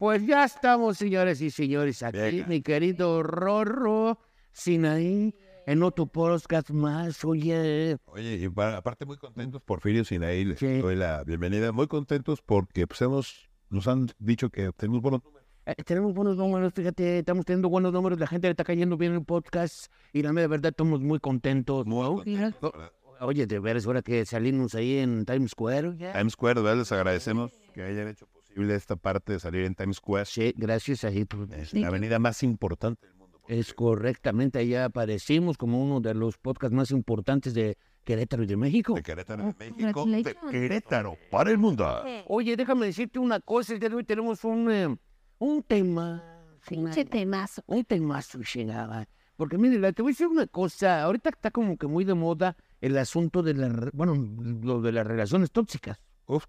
Pues ya estamos, señores y señores, aquí, Venga. mi querido Rorro, Sinaí, en otro podcast más, oye. Oye, y pa- aparte muy contentos, Porfirio Sinaí, les Sí. doy la bienvenida. Muy contentos porque pues, hemos, nos han dicho que tenemos buenos números. Eh, tenemos buenos números, fíjate, estamos teniendo buenos números, la gente le está cayendo bien el podcast y la verdad estamos muy contentos. Muy ¿no? contentos. Oye, de veras, ahora que salimos ahí en Times Square. ya. Times Square, ¿verdad? Les agradecemos que hayan hecho posible esta parte de salir en Times Square. Sí, gracias a Es la avenida más importante del mundo. Es correctamente, allá aparecimos como uno de los podcasts más importantes de Querétaro y de México. De Querétaro, de México, de congratulations. Querétaro, para el mundo. Oye, déjame decirte una cosa, el día de hoy tenemos un, eh, un tema. Pinche temazo. Un temazo, chingada. Porque mire, te voy a decir una cosa, ahorita está como que muy de moda el asunto de la, bueno, lo de las relaciones tóxicas. Uf,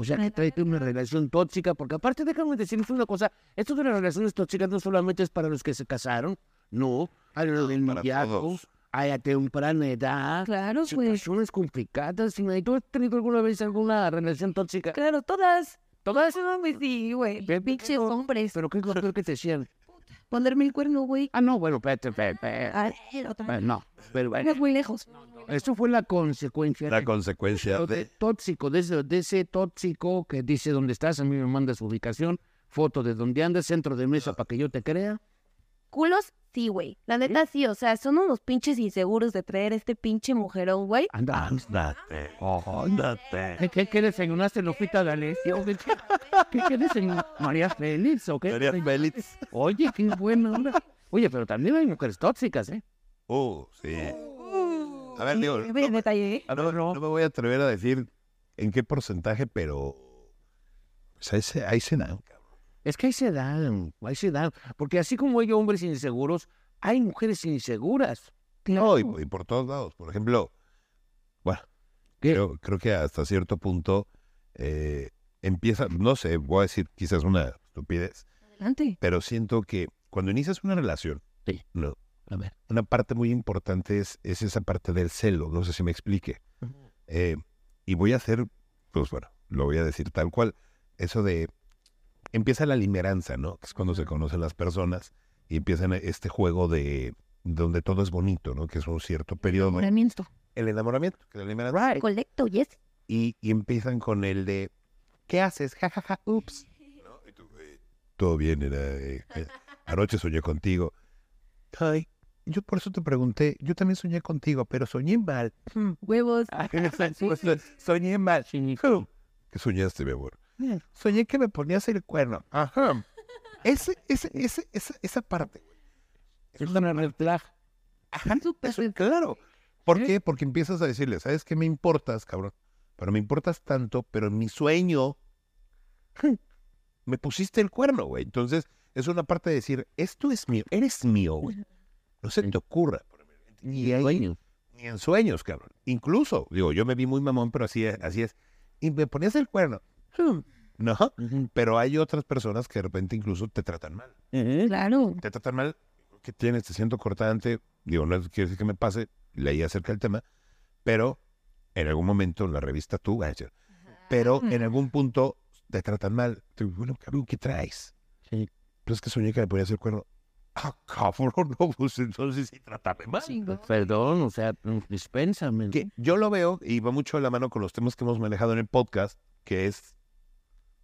O sea, que trae una relación tóxica, porque aparte déjame decirles una cosa, esto de las relaciones tóxicas no solamente es para los que se casaron, no, hay lo del para noviazgo, todos. hay a temprana edad, Claro, pues. situaciones complicadas. ¿y ¿Tú has tenido alguna vez alguna relación tóxica? Claro, todas. ¿Todas? Sí, güey. Pinches hombres. ¿Pero qué es lo peor que te decían? Ponerme el cuerno, güey. Ah, no, bueno, espérate, espérate, Eh. No, pero bueno, muy lejos. eso fue la consecuencia la de, consecuencia de de... tóxico, de ese, de ese tóxico que dice dónde estás, a mí me manda su ubicación, foto de dónde andas, centro de mesa para que yo te crea. Culos, sí, güey. La neta, sí. O sea, son unos pinches inseguros de traer este pinche mujerón, güey. Anda, Ándate, ándate. ¿Qué, qué, qué desayunaste, Lupita D'Alessio? ¿Qué, qué, qué desayunaste? ¿María Félix o qué? María Félix. Oye, qué buena onda. Oye, pero también hay mujeres tóxicas, ¿eh? Uh, sí. A ver, digo, el detalle, ¿eh? Ah, no, no me voy a atrever a decir en qué porcentaje, pero pues ahí se, ahí se dan, cabrón. Es que ahí se dan, ahí se dan. Porque así como hay hombres inseguros, hay mujeres inseguras. No, y, y por todos lados. Por ejemplo, bueno, creo, creo que hasta cierto punto eh, empieza, no sé, voy a decir quizás una estupidez, Adelante. pero siento que cuando inicias una relación, Sí. no, A ver. una parte muy importante es, es esa parte del celo, no sé si me explique. Eh, y voy a hacer, pues bueno, lo voy a decir tal cual, eso de, empieza la limeranza, ¿no? Que es cuando se conocen las personas y empiezan este juego de donde todo es bonito, ¿no? Que es un cierto periodo. Enamoramiento. El enamoramiento, que limeranza. Colecto, yes. Y, y empiezan con el de, ¿qué haces? Ja, ja, ja, ups. ¿No? Y tú, eh, todo bien, era, eh, eh, anoche soñé contigo. Ay, yo por eso te pregunté, yo también soñé contigo, pero soñé mal. Huevos. Soñé mal. ¿Qué soñaste, mi amor? Soñé que me ponías el cuerno. Ajá. Ese, ese, ese, esa, esa parte. Es una red flag. Ajá, eso- claro. ¿Por qué? Porque empiezas a decirle, ¿sabes qué me importas, cabrón? Pero me importas tanto, pero en mi sueño me pusiste el cuerno, güey. Entonces, es una parte de decir, esto es mío, eres mío, güey. No se te ocurra. Ni, ahí- Sueño. ni en sueños, cabrón. Incluso, digo, yo me vi muy mamón, pero así es. Así es. Y me ponías el cuerno. No, pero hay otras personas que de repente incluso te tratan mal. Ujú. Claro. Te tratan mal, que tienes? Te siento cortante. Digo, no quiere decir que me pase, leí acerca del tema, pero en algún momento en la revista tú, pero en algún punto te tratan mal. Te digo, bueno, cabrón, ¿qué traes? Sí. Pero es que soñé que me ponías el cuerno. Ah, cabrón, no, pues entonces sí trátame mal. Perdón, o sea, dispénsame. que yo lo veo y va mucho de la mano con los temas que hemos manejado en el podcast, que es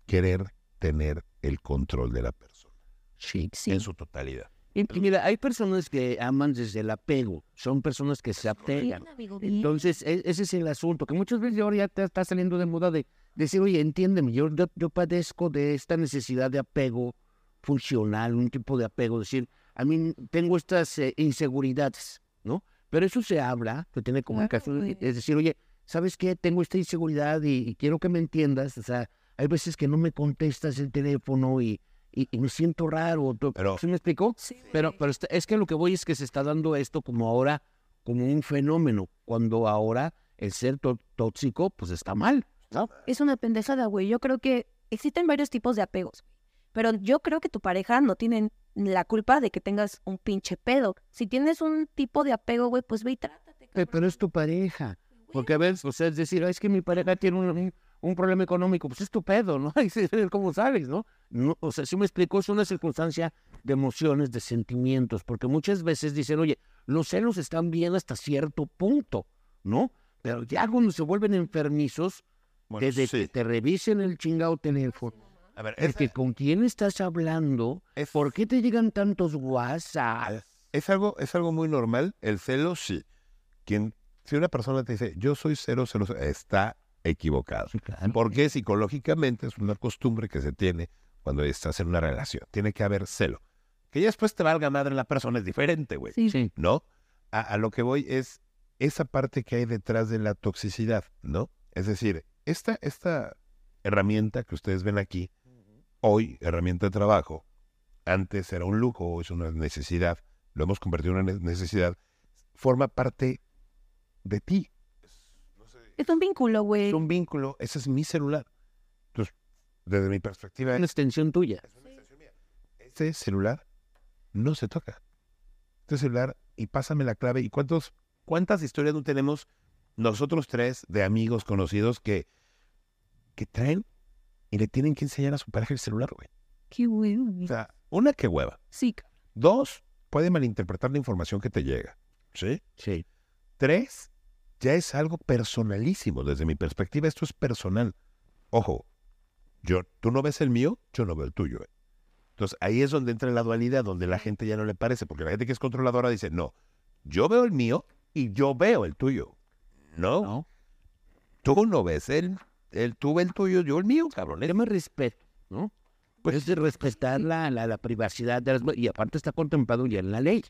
querer tener el control de la persona Sí. en su totalidad. Y, y mira, hay personas que aman desde el apego, son personas que se apegan. Bien, amigo, bien. Entonces, e- ese es el asunto, que muchas veces ahora ya te está saliendo de moda de decir, oye, entiéndeme, yo, yo, yo padezco de esta necesidad de apego funcional, un tipo de apego, decir, a mí tengo estas eh, inseguridades, ¿no? Pero eso se habla, se tiene comunicación, es decir, oye, ¿sabes qué? Tengo esta inseguridad y, y quiero que me entiendas, o sea, hay veces que no me contestas el teléfono y, y, y me siento raro, ¿tú- Pero- ¿sí me explicó? Sí, Pero, pero está- es que lo que voy es que se está dando esto como ahora, como un fenómeno, cuando ahora el ser tó- tóxico, pues está mal, ¿no? Es una pendejada, güey. Yo creo que existen varios tipos de apegos. Pero yo creo que tu pareja no tiene la culpa de que tengas un pinche pedo. Si tienes un tipo de apego, güey, pues ve y trátate. Pe- Pero es tu pareja. Porque a veces, o sea, es decir, "Ay, es que mi pareja tiene un, un- problema económico, pues es tu pedo, ¿no? Ahí se ve cómo sales, ¿no? no o sea, si me explico, es una circunstancia de emociones, de sentimientos, porque muchas veces dicen, oye, los celos están bien hasta cierto punto, ¿no? Pero ya cuando se vuelven enfermizos, Bueno, desde sí. que te revisen el chingado teléfono, A ver, es que con quién estás hablando, es, ¿por qué te llegan tantos WhatsApp? es- algo, es algo muy normal. El celo, sí. Quien, si una persona te dice, yo soy cero, cero, cero", está equivocado. Porque psicológicamente es una costumbre que se tiene cuando estás en una relación. Tiene que haber celo. Que ya después te valga madre la persona es diferente, güey. Sí. Sí, ¿No? A, a lo que voy es esa parte que hay detrás de la toxicidad, ¿no? Es decir, esta, esta herramienta que ustedes ven aquí, hoy, herramienta de trabajo, antes era un lujo, hoy es una necesidad, lo hemos convertido en una ne- necesidad, forma parte de ti. Es un vínculo, güey. Es un vínculo, ese es mi celular. Entonces, desde mi perspectiva, una extensión tuya. este celular no se toca. Este celular, y pásame la clave. ¿Y cuántos, cuántas historias no tenemos nosotros tres de amigos conocidos que, que traen y le tienen que enseñar a su pareja el celular, güey? Qué güey. O sea, una que hueva. Sí. Dos, puede malinterpretar la información que te llega. ¿Sí? Sí. Tres, ya es algo personalísimo. Desde mi perspectiva, esto es personal. Ojo, yo, tú no ves el mío, yo no veo el tuyo. ¿eh? Entonces ahí es donde entra la dualidad, donde la gente ya no le parece, porque la gente que es controladora dice, no, yo veo el mío y yo veo el tuyo. No, ¿no? tú no ves el, el, tú ves el tuyo, yo el mío, cabrón. Se llama respeto, ¿no? Pues es de respetar la, la, la privacidad de las Y aparte está contemplado ya en la ley.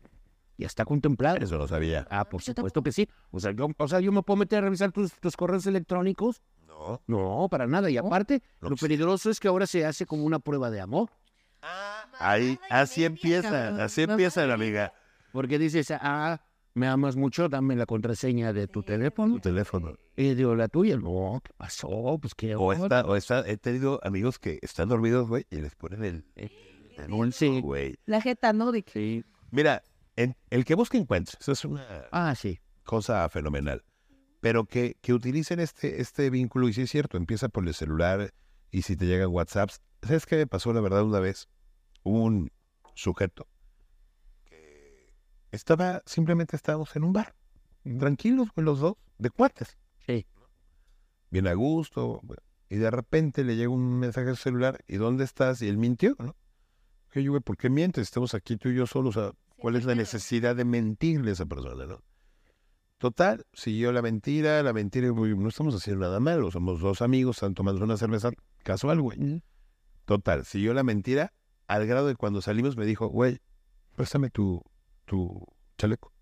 Ya está contemplado. Eso no sabía. Ah, por Yo supuesto que sí. O sea, yo, o sea, yo me puedo meter a revisar tus, tus correos electrónicos. No. No, para nada. Y aparte, No, lo pues- peligroso es que ahora se hace como una prueba de amor. Ahí, así empieza, cabrón. así empieza la amiga. Porque dices, ah, me amas mucho, dame la contraseña de tu teléfono. Tu teléfono. Y digo, la tuya. No, ¿qué pasó? Pues qué O está, o está, he tenido amigos que están dormidos, güey, y les ponen el, el dulce, güey. La jeta, ¿no? Sí. Mira, en- el que busca encuentra. Eso es una Ah, sí. cosa fenomenal. Pero que, que utilicen este, este vínculo, y sí es cierto, empieza por el celular y si te llegan WhatsApps. ¿Sabes qué me pasó la verdad una vez? Un sujeto que estaba, simplemente estábamos en un bar, tranquilos con los dos, de cuates. Sí. Bien a gusto, y de repente le llega un mensaje al celular, ¿y dónde estás? Y él mintió, ¿no? Oye, güey, ¿por qué mientes? Estamos aquí tú y yo solos, o sea, ¿cuál es la necesidad de mentirle a esa persona, no? Total, siguió la mentira, la mentira, no estamos haciendo nada malo, somos dos amigos, están tomando una cerveza casual, güey. Total, siguió la mentira al grado de cuando salimos me dijo, güey, préstame tu, tu chaleco.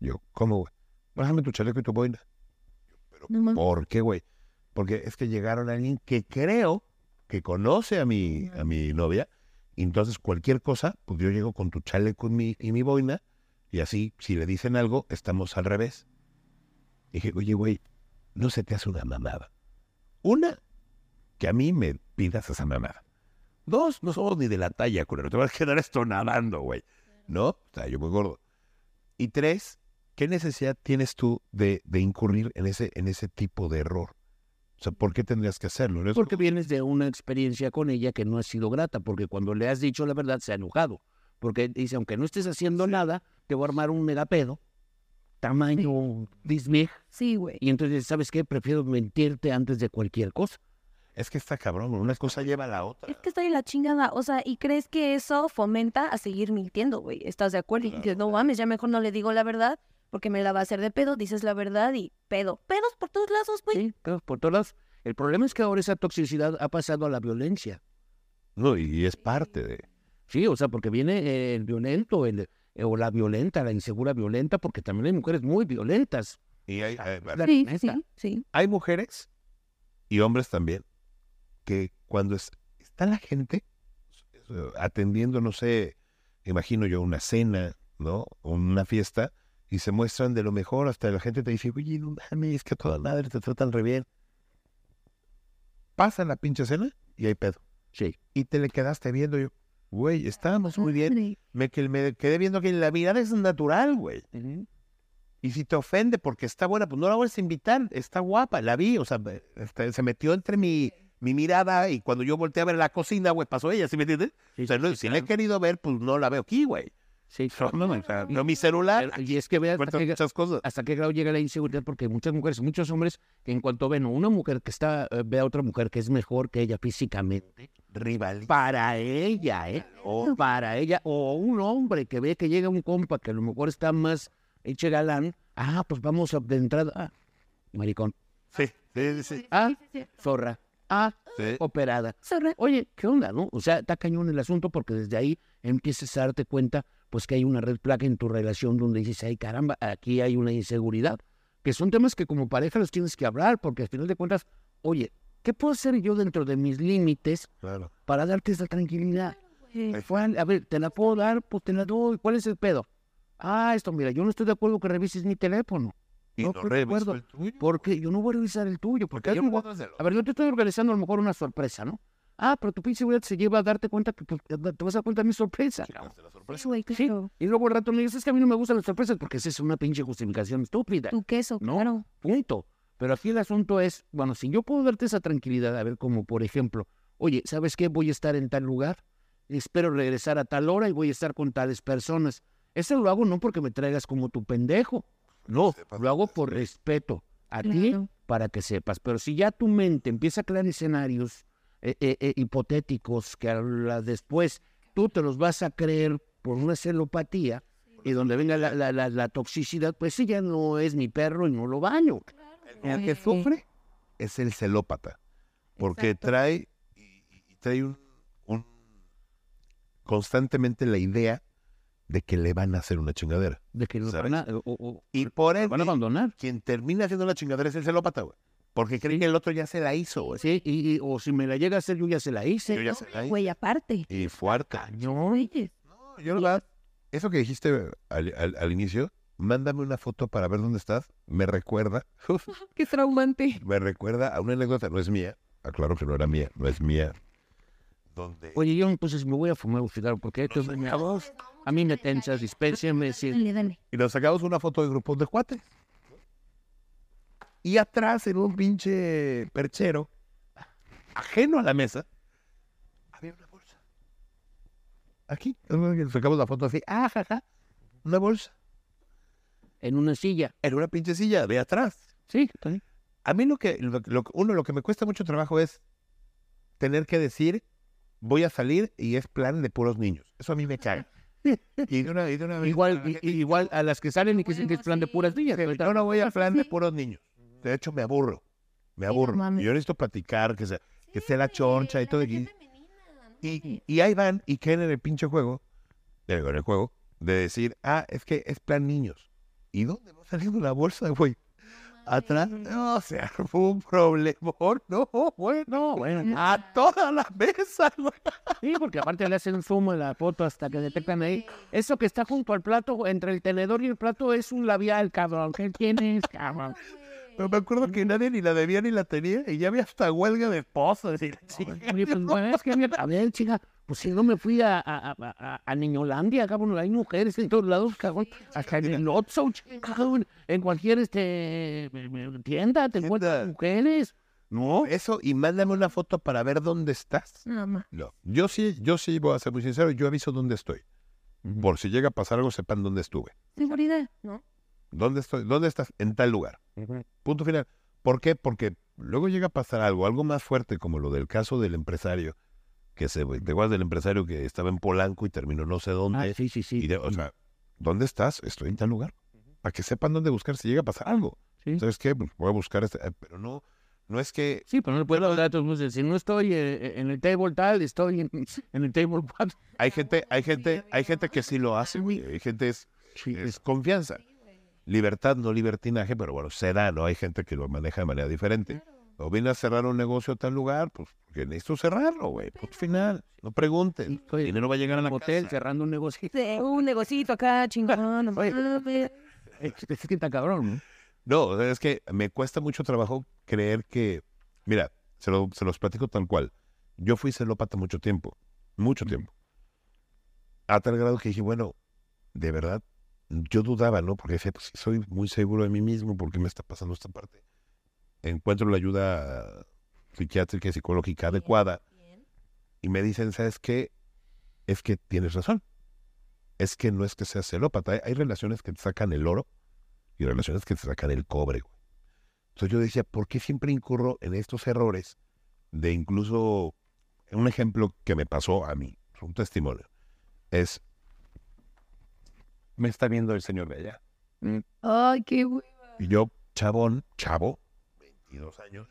Yo, ¿cómo, güey? Préstame tu chaleco y tu boina. No. ¿Por qué, güey? Porque es que llegaron a alguien que creo que conoce a mi, a mi novia, y entonces cualquier cosa, pues yo llego con tu chaleco y mi, y boina, y así, si le dicen algo, estamos al revés. Dije, oye, güey, no se te hace una mamada. Una, que a mí me pidas esa mamada. Dos, no somos ni de la talla, culero. Te vas a quedar esto nadando, güey. ¿No? O sea, yo muy gordo. Y tres, ¿qué necesidad tienes tú de, de incurrir en ese, en ese tipo de error? O sea, ¿por qué tendrías que hacerlo? ¿No es Porque vienes de una experiencia con ella que no ha sido grata, porque cuando le has dicho la verdad se ha enojado. Porque dice, aunque no estés haciendo nada, te voy a armar un megapedo, tamaño dismig, Sí, güey. y entonces, ¿sabes qué? Prefiero mentirte antes de cualquier cosa. Es que está cabrón, una cosa lleva a la otra. Es que estoy en la chingada. O sea, ¿y crees que eso fomenta a seguir mintiendo, güey? ¿Estás de acuerdo? Y dices, no mames, ya mejor no le digo la verdad porque me la va a hacer de pedo. Dices la verdad y pedo. Pedos por todos lados, güey. Sí, claro, por todos lados. El problema es que ahora esa toxicidad ha pasado a la violencia. No, y es parte de... Sí, o sea, porque viene el violento, el, eh, o la violenta, la insegura violenta, porque también hay mujeres muy violentas. Y hay, Sí, sí, sí. hay mujeres y hombres también que cuando es- está la gente eh, atendiendo, no sé, imagino yo una cena, ¿no? O Una fiesta y se muestran de lo mejor, hasta la gente te dice, oye, no mames, es que a toda madre te tratan re bien. Pasa la pinche cena y hay pedo. Sí. Y te le quedaste viendo yo, güey, estábamos muy bien. Me, que- me quedé viendo que la mirada es natural, güey. Y si te ofende porque está buena, pues no la vuelves a invitar. Está guapa, la vi, o sea, este, se metió entre mi, mi mirada y cuando yo volteé a ver la cocina, güey, pasó ella, ¿sí me entiendes? Sí, o sea, no, sí, si la he claro. querido ver, pues no la veo aquí, güey. Sí, No, mi celular. Pero- Y es que veas hasta qué, muchas cosas. hasta qué grado llega la inseguridad, porque muchas mujeres, muchos hombres, que en cuanto ven a una mujer que está, eh, ve a otra mujer que es mejor que ella físicamente, Rival. para ella, ¿eh? O para ella, o un hombre que ve que llega un compa que a lo mejor está más hecho galán, ah, pues vamos a, de entrada, ah, maricón, Sí, sí, sí. ah, zorra, ah, sí. operada. Zorra. Oye, ¿qué onda, no? O sea, está cañón el asunto porque desde ahí empiezas a darte cuenta, pues que hay una red placa en tu relación donde dices, ay, caramba, aquí hay una inseguridad. Que son temas que como pareja los tienes que hablar porque al final de cuentas, oye, ¿qué puedo hacer yo dentro de mis límites Claro. para darte esa tranquilidad? A ver, ¿te la puedo dar? Pues te la doy. ¿Cuál es el pedo? Ah, esto, mira, yo no estoy de acuerdo que revises mi teléfono. Y No no, estoy de revisó acuerdo, el tuyo. Porque yo no voy a revisar el tuyo. Porque yo no voy- a ver, yo te estoy organizando a lo mejor una sorpresa, ¿no? Ah, pero tu pinche seguridad se lleva a darte cuenta que pues, te vas a dar cuenta de mi sorpresa. Chingaste la sorpresa. Sí, güey, Sí. claro. Y luego al rato me dices, es que a mí no me gustan las sorpresas porque esa es una pinche justificación estúpida. Tu queso, No. claro. Punto. Pero aquí el asunto es, bueno, si yo puedo darte esa tranquilidad, a ver, como por ejemplo, oye, ¿sabes qué? Voy a estar en tal lugar, espero regresar a tal hora y voy a estar con tales personas. Eso lo hago no porque me traigas como tu pendejo, no, lo hago por respeto a ti para que sepas. Pero si ya tu mente empieza a crear escenarios eh, eh, eh, hipotéticos que después tú te los vas a creer por una celopatía y donde venga la, la- la- la toxicidad, pues sí, ya no es mi perro y no lo baño. El que sufre es el celópata. Porque Exacto. trae, y, trae un, un- constantemente la idea de que le van a hacer una chingadera. De que lo van a, o- o- Y por eso, van a abandonar. quien termina haciendo la chingadera es el celópata, güey. Porque cree que el otro ya se la hizo, güey. Sí, y, y- o si me la llega a hacer, yo ya se la hice. Yo ya se la hice. Güey, aparte. Y fuerte. Cañón. Oye, No, yo la verdad, eso que dijiste al, al- al inicio, mándame una foto para ver dónde estás. Me recuerda, qué traumante. me recuerda a una anécdota, no es mía, aclaro que no era mía, no es mía. Oye, yo entonces me voy a fumar un cigarro porque esto es mi voz. A mí me tensas, dispénsenme. sí. Dale, dale. Y nos sacamos una foto de grupos de cuates. Y atrás, en un pinche perchero, ajeno a la mesa, había una bolsa. Aquí, sacamos la foto así, ah, jaja, una bolsa. En una silla. En una pinche silla de atrás. Sí, está bien. A mí lo que, lo- lo- uno, lo que me cuesta mucho trabajo es tener que decir, voy a salir y es plan de puros niños. Eso a mí me caga. Y de una, y de una vez- Igual, a las que salen y que dicen que es plan de puras niñas. Sí, yo no voy a plan de puros niños. De hecho, me aburro. Me Sí, no aburro. yo necesito platicar, que sea, que sea la choncha y todo. Y, y, y ahí van y caen en el pinche juego, en el juego, de decir, ah, es que es plan niños. ¿Y dónde va saliendo la bolsa, güey? Atrás, no, sea, fue un problemón, no, bueno, bueno. a toda la mesa, güey. Sí, porque aparte le hacen zoom a la foto hasta que detectan ahí. Eso que está junto al plato, entre el tenedor y el plato, es un labial, cabrón. ¿Qué tienes, cabrón? Pero me acuerdo que nadie ni la debía ni la tenía y ya había hasta huelga de y. Oye, pues, bueno, es que, mira, a ver, chica, pues si no me fui a, a, a, a- a Niñolandia, cabrón, hay mujeres en todos lados, cabrón, hasta en el Otso, cabrón, en cualquier este eh, eh, tienda te encuentras Tienda. mujeres. No, Eso, y mándame una foto para ver dónde estás. Nada más. No. Yo sí, yo sí voy a ser muy sincero, yo aviso dónde estoy. Por si llega a pasar algo, sepan dónde estuve. Seguridad, ¿no? ¿Dónde estoy? ¿Dónde estás? En tal lugar. Punto final. ¿Por qué? Porque luego llega a pasar algo, algo más fuerte, como lo del caso del empresario, que se, ¿te acuerdas del empresario que estaba en Polanco y terminó no sé dónde? Ah, sí, sí, sí. Y de- o sea, ¿dónde estás? Estoy en tal lugar. Para que sepan dónde buscar si llega a pasar algo. Sí. ¿Sabes qué? Pues voy a buscar este, eh, pero no, no es que Sí, pero no le puedo dar datos. pues, Si no estoy eh, en el table tal, estoy en, en el table cual. hay gente, hay gente, hay gente que sí lo hace, güey. Hay gente es, es confianza. Libertad, no libertinaje, pero bueno, se da, ¿no? Hay gente que lo maneja de manera diferente. O viene a cerrar un negocio a tal lugar, pues porque necesito cerrarlo, güey. Punto final. No pregunten. El dinero va a llegar a la hotel casa. cerrando un negocio. Sí, Un negocito acá, chingón. no Oye. mames. Es que está cabrón, ¿no? No, es que me cuesta mucho trabajo creer que, mira, se, lo- se los platico tal cual. Yo fui celópata mucho tiempo, mucho tiempo. A tal grado que dije, bueno, de verdad, yo dudaba, ¿no? Porque decía, pues soy muy seguro de mí mismo, ¿por qué me está pasando esta parte? Encuentro la ayuda psiquiátrica y psicológica adecuada y me dicen, ¿sabes qué? Es que tienes razón. Es que no es que seas celópata. Hay, hay relaciones que te sacan el oro y relaciones que te sacan el cobre. güey. Entonces yo decía, ¿por qué siempre incurro en estos errores de incluso un ejemplo que me pasó a mí, un testimonio, es, me está viendo el señor de allá. Ay, qué güey. Y yo, chabón, chavo, 22 años,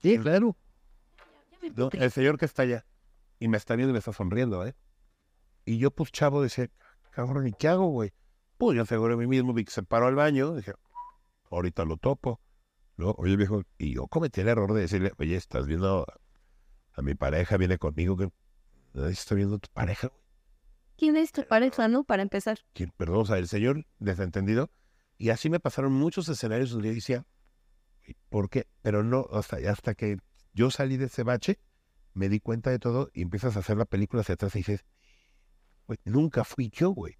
Sí, claro. No, el señor que está allá. Y me está viendo y me está sonriendo, ¿eh? Y yo, pues, chavo, decía, cabrón, ¿y qué hago, güey? Pues yo aseguré a mí mismo, vi que se paró al baño, dije, ahorita lo topo. ¿No? Oye, viejo, y yo cometí el error de decirle, oye, estás viendo a, a mi pareja, viene conmigo, que nadie está viendo a tu pareja, güey. ¿Quién es tu pareja, no? Para empezar. ¿Quién? Perdón, o sea, el señor desentendido. Y así me pasaron muchos escenarios donde yo decía, "¿Y ¿por qué? Pero no, hasta, hasta que yo salí de ese bache, me di cuenta de todo y empiezas a hacer la película hacia atrás y dices, güey, nunca fui yo, güey.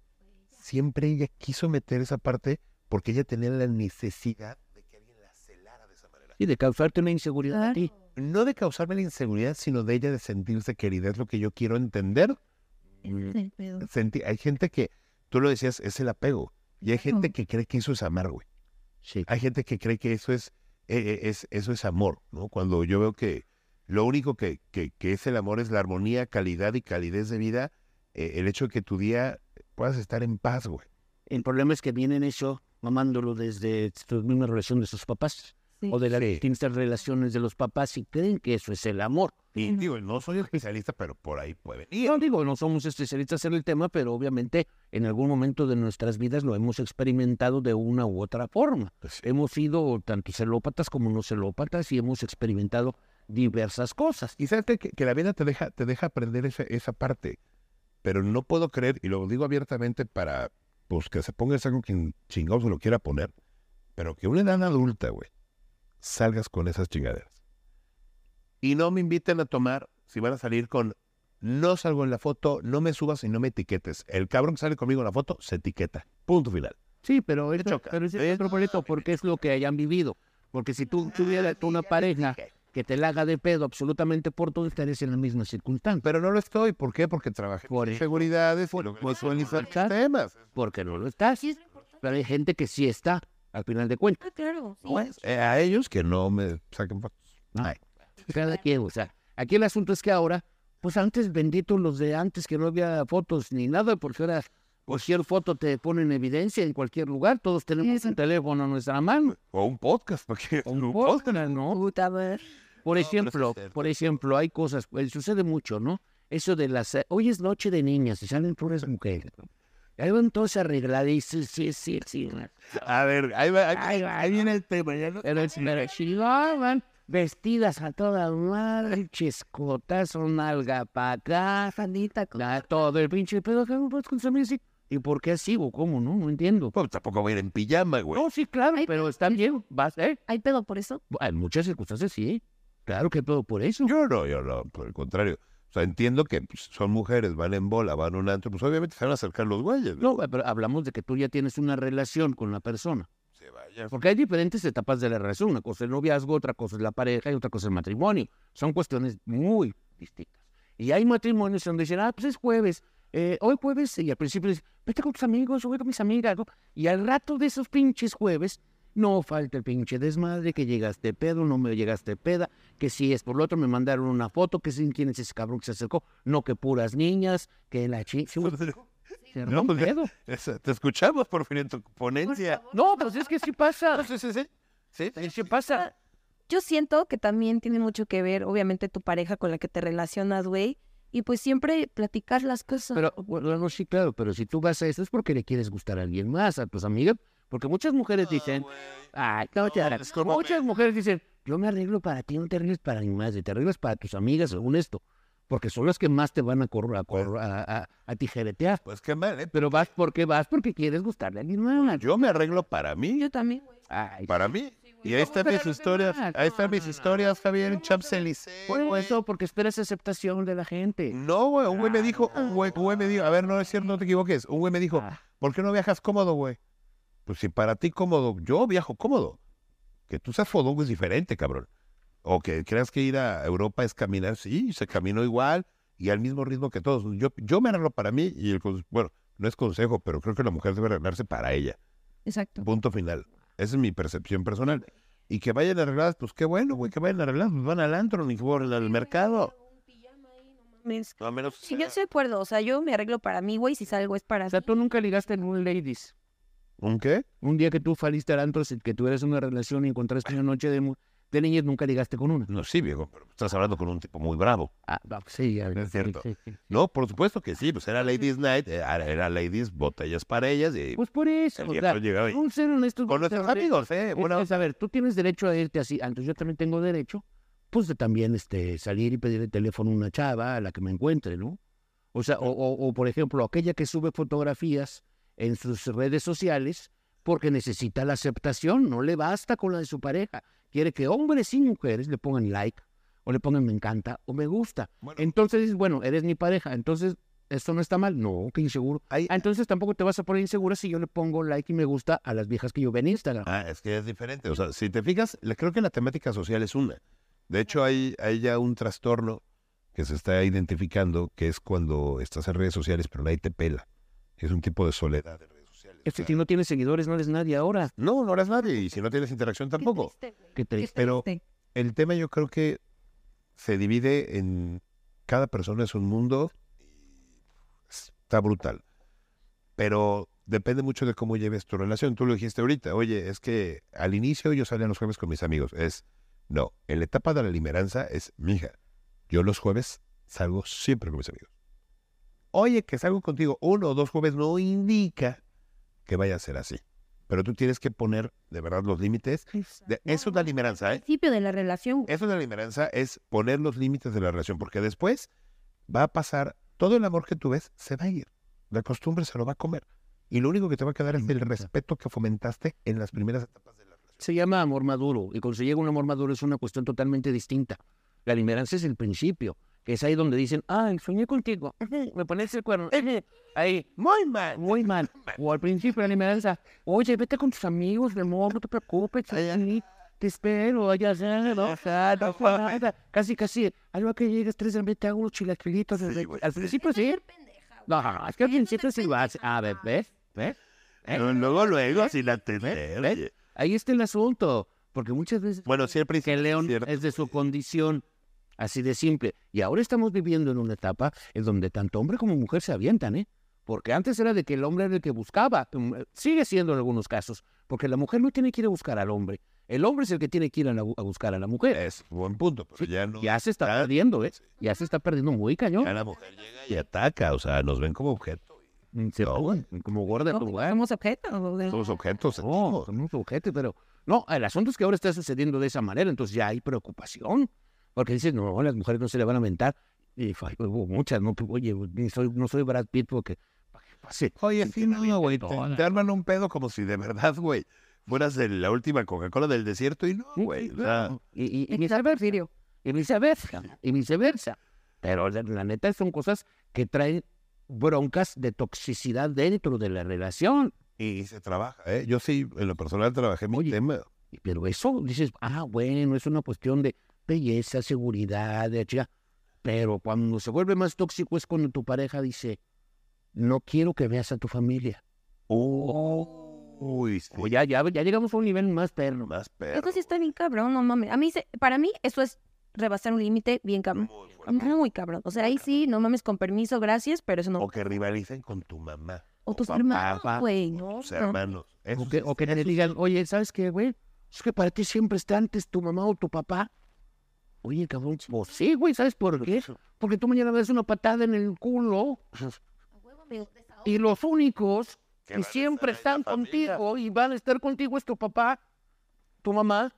Siempre ella quiso meter esa parte porque ella tenía la necesidad de que alguien la celara de esa manera. Y de causarte una inseguridad a ti. No de causarme la inseguridad, sino de ella de sentirse querida. Es lo que yo quiero entender. Senti- hay gente que, tú lo decías, es el apego. Y hay gente que cree que eso es amar, güey. Sí. Hay gente que cree que eso es, eh, eh, es, eso es amor, ¿no? Cuando yo veo que lo único que, que, que es el amor es la armonía, calidad y calidez de vida, eh, el hecho de que tu día puedas estar en paz, güey. El problema es que vienen eso mamándolo desde su misma relación de sus papás Sí. o de las Sí. distintas relaciones de los papás y creen que eso es el amor. Y digo, no soy especialista, pero por ahí puede venir. No digo, no somos especialistas en el tema, pero obviamente en algún momento de nuestras vidas lo hemos experimentado de una u otra forma. Pues. Hemos sido tanto celópatas como no celópatas y hemos experimentado diversas cosas. Y sabes que, que la vida te deja, te deja aprender esa, esa parte. Pero no puedo creer, y lo digo abiertamente para pues que se ponga algo quien chingados se lo quiera poner, pero que una edad adulta, güey, salgas con esas chingaderas. Y no me inviten a tomar si van a salir con no salgo en la foto, no me subas y no me etiquetes. El cabrón que sale conmigo en la foto se etiqueta. Punto final. Sí, pero, eso, choca. pero ese es otro boleto porque es lo que hayan vivido. Porque si tú tuvieras una pareja que te la haga de pedo absolutamente por todo, estarías en la misma circunstancia. Pero no lo estoy. ¿Por qué? Porque trabajé Por en seguridades y Por- por- por- temas. Porque no lo estás. Pero hay gente que sí está, al final de cuentas. Ah, claro. sí. Pues, eh, a ellos que no me saquen fotos. Ay, cada quien, o sea, aquí el asunto es que ahora, pues antes, bendito los de antes, que no había fotos ni nada, porque ahora cualquier foto te pone en evidencia en cualquier lugar, todos tenemos Eso. un teléfono a nuestra mano, O un podcast, porque o un podcast, ¿no? Puta. Por No, sí ejemplo, cierto. por ejemplo, hay cosas, pues, sucede mucho, ¿no? Eso de las, eh, hoy es noche de niñas y salen puras mujeres. ¿no? Ahí van todas arregladas y sí, sí, sí, sí. A ver, ahí, va, ahí, Ahí va, ahí viene el tema. Ya no- Pero, pero si no, van vestidas a toda madre, chiscotas, una alga para acá, la- todo el pinche pedo que pues, con su amiga, sí. ¿Y por qué así o cómo? No, no entiendo. Pues tampoco voy a ir en pijama, güey. No, sí, claro, pero está bien, vas, ¿eh? ¿Hay pedo por eso? En muchas circunstancias sí. Claro que pedo por eso. Yo no, yo no, por el contrario. O sea, entiendo que pues, son mujeres, van en bola, van a un antro, pues obviamente se van a acercar los güeyes. No, pero hablamos de que tú ya tienes una relación con la persona. Se. Porque hay diferentes etapas de la relación. Una cosa es el noviazgo, otra cosa es la pareja y otra cosa es el matrimonio. Son cuestiones muy distintas. Y hay matrimonios donde dicen, ah, pues es jueves. eh, hoy jueves, y al principio dicen, vete con tus amigos, voy con mis amigas. ¿no? Y al rato de esos pinches jueves, no falta el pinche desmadre, que llegaste pedo, no me llegaste peda, que si es por lo otro me mandaron una foto, que sin quién es ese cabrón que se acercó, no que puras niñas, que la chica... Se No, un pues, pedo. Eso, Te escuchamos por fin en tu ponencia. No, pues es que sí pasa. Sí, sí, sí. Sí, Sí, sí pasa. Yo siento que también tiene mucho que ver, obviamente, tu pareja con la que te relacionas, güey. Y pues siempre platicar las cosas. Pero, bueno, no, sí, claro, pero si tú vas a eso es porque le quieres gustar a alguien más, a tus amigas, porque muchas mujeres dicen, ay, no te hagas. Muchas mujeres dicen, yo me arreglo para ti, no te arregles para ni más, te arreglas para tus amigas, según esto, porque son las que más te van a, correr, a, cor- a, a- a tijeretear. Pues qué mal, ¿eh? Pero vas porque vas porque quieres gustarle a alguien más. Yo me arreglo para mí, Yo también, güey. Ay, para mí. Y ahí están mis historias, ahí están no, mis no, no. historias, Javier, en Champs-Élysées. por eso, porque esperas aceptación de la gente. No, güey, un güey me dijo, un güey, un güey me dijo, a ver, no es cierto, no te equivoques. Un güey me dijo, Ah, ¿Por qué no viajas cómodo, güey? Pues si para ti cómodo, yo viajo cómodo. Que tú seas fodongo es diferente, cabrón. O que creas que ir a Europa es caminar, sí, se caminó igual y al mismo ritmo que todos. Yo, yo me arreglo para mí y el, bueno, no es consejo, pero creo que la mujer debe arreglarse para ella. Exacto. Punto final. Esa es mi percepción personal. Y que vayan arregladas, pues qué bueno, güey, que vayan arregladas, pues van al antro, ni que vayan al mercado. Mames. No, a menos Sí, yo estoy de acuerdo. O sea, yo me arreglo para mí, güey. Si salgo es para O sea, mí. tú nunca ligaste en un ladies. ¿Un qué? Un día que tú saliste al antro, si- que tuvieras una relación y encontraste una noche de, mu- de niñas, nunca ligaste con una. No, sí, viejo, pero estás hablando con un tipo muy bravo. Ah, no, sí, ya, Es sí, cierto. sí, sí. No, por supuesto que sí, pues era Ladies Night, eh, era era Ladies, botellas para ellas y Pues por eso. o sea, y- a ser honestos, con a nuestros amigos, ¿eh? Es- Bueno, es, a ver, tú tienes derecho a irte así, entonces yo también tengo derecho, pues de también este, salir y pedir el teléfono a una chava a la que me encuentre, ¿no? O sea, o, o- o, por ejemplo, aquella que sube fotografías en sus redes sociales porque necesita la aceptación, no le basta con la de su pareja, quiere que hombres y mujeres le pongan like, o le pongan me encanta, o me gusta. Bueno. Entonces dices, bueno, eres mi pareja, entonces esto no está mal, no, qué inseguro. Hay- Ah, entonces tampoco te vas a poner insegura si yo le pongo like y me gusta a las viejas que yo veo en Instagram. Ah, es que es diferente. O sea, si te fijas, creo que la temática social es una. De hecho, hay, hay ya un trastorno que se está identificando, que es cuando estás en redes sociales, pero nadie te pela. Es un tipo de soledad en redes sociales. Es que si no tienes seguidores no eres nadie ahora. No, no eres nadie. Y si no tienes interacción tampoco. Qué triste. Qué triste. Pero-. El tema yo creo que se divide en cada persona es un mundo está brutal. Pero depende mucho de cómo lleves tu relación. Tú lo dijiste ahorita, oye, es que al inicio yo salía los jueves con mis amigos. Es, no, en la etapa de la limeranza es, mija, yo los jueves salgo siempre con mis amigos. Oye, que salgo contigo uno o dos jueves no indica que vaya a ser así. Pero tú tienes que poner de verdad los límites. De- eso es la limeranza, ¿eh? Principio de la relación. Eso de la limeranza es poner los límites de la relación, porque después va a pasar, todo el amor que tú ves se va a ir. La costumbre se lo va a comer. Y lo único que te va a quedar es el respeto que fomentaste en las primeras etapas de la relación. Se llama amor maduro. Y cuando se llega a un amor maduro es una cuestión totalmente distinta. La limeranza es el principio, que es ahí donde dicen, ay, soñé contigo, me pones el cuerno. Ahí, muy mal, muy mal. O al principio la limeranza, oye, vete con tus amigos, mi amor, no te preocupes, sí, te espero, allá sea, no, ja, no fue nada. Casi, casi, algo que llegues tres de la te hago unos chilaquilitos. Al principio sí. No, es que al principio sí lo hace. A ver, ¿ves? ¿Ves? ¿Eh? luego, luego, sin. ¿Ves? Ahí está el asunto. Porque muchas veces Bueno, sí, al que. León es de su condición, así de simple. Y ahora estamos viviendo en una etapa en donde tanto hombre como mujer se avientan, ¿eh? Porque antes era de que el hombre era el que buscaba, mm, sigue siendo en algunos casos, porque la mujer no tiene que ir a buscar al hombre, el hombre es el que tiene que ir a, la- a buscar a la mujer. Es buen punto, pero Sí, ya no. Ya se está ya- perdiendo, ¿eh? Ya se está perdiendo muy cañón. Ya la mujer llega y ataca, o sea, nos ven como objeto. Mm, se- No. Como gorda No, tu lugar. somos objetos. Somos objetos. No, somos objetos, pero no, el asunto es que ahora está sucediendo de esa manera, entonces ya hay preocupación, porque dices, no, las mujeres no se le van a aventar, y hubo muchas, no, oye, ni soy, no soy Brad Pitt porque, ¿para qué pase? Oye, Sí, sí, no, güey. Te, arman un pedo como si de verdad, güey, fueras de la última Coca-Cola del desierto y no, Sí, güey. sí, o sea, claro. y, y, y Exacto, viceversa, Sirio. y viceversa, y viceversa. Pero la, la neta son cosas que traen broncas de toxicidad dentro de la relación. y se trabaja, ¿eh? Yo sí, en lo personal trabajé mi Oye, tema. Y- Pero eso dices, ah, bueno, es una cuestión de belleza, seguridad, de chica. Pero cuando se vuelve más tóxico es cuando tu pareja dice, no quiero que veas a tu familia. Uy, sí. O ya, ya, ya llegamos a un nivel más perro. más perro. Eso sí está bien cabrón, no mames. A mí, se- para mí, eso es rebasar un límite bien cabrón. Muy fuerte. Muy cabrón. O sea, ahí sí, no mames, con permiso, gracias, pero eso no. O que rivalicen con tu mamá. O tus papá, hermanos, güey, ¿no? Tus No. hermanos. Eso O que, sí- o que te eso digan, sí. oye, ¿sabes qué, güey? Es que para ti siempre está antes tu mamá o tu papá. Oye, cabrón, pues sí, güey, ¿sabes por qué? Porque tú mañana ves una patada en el culo y los únicos Que siempre están contigo y van a estar contigo es tu papá, tu mamá.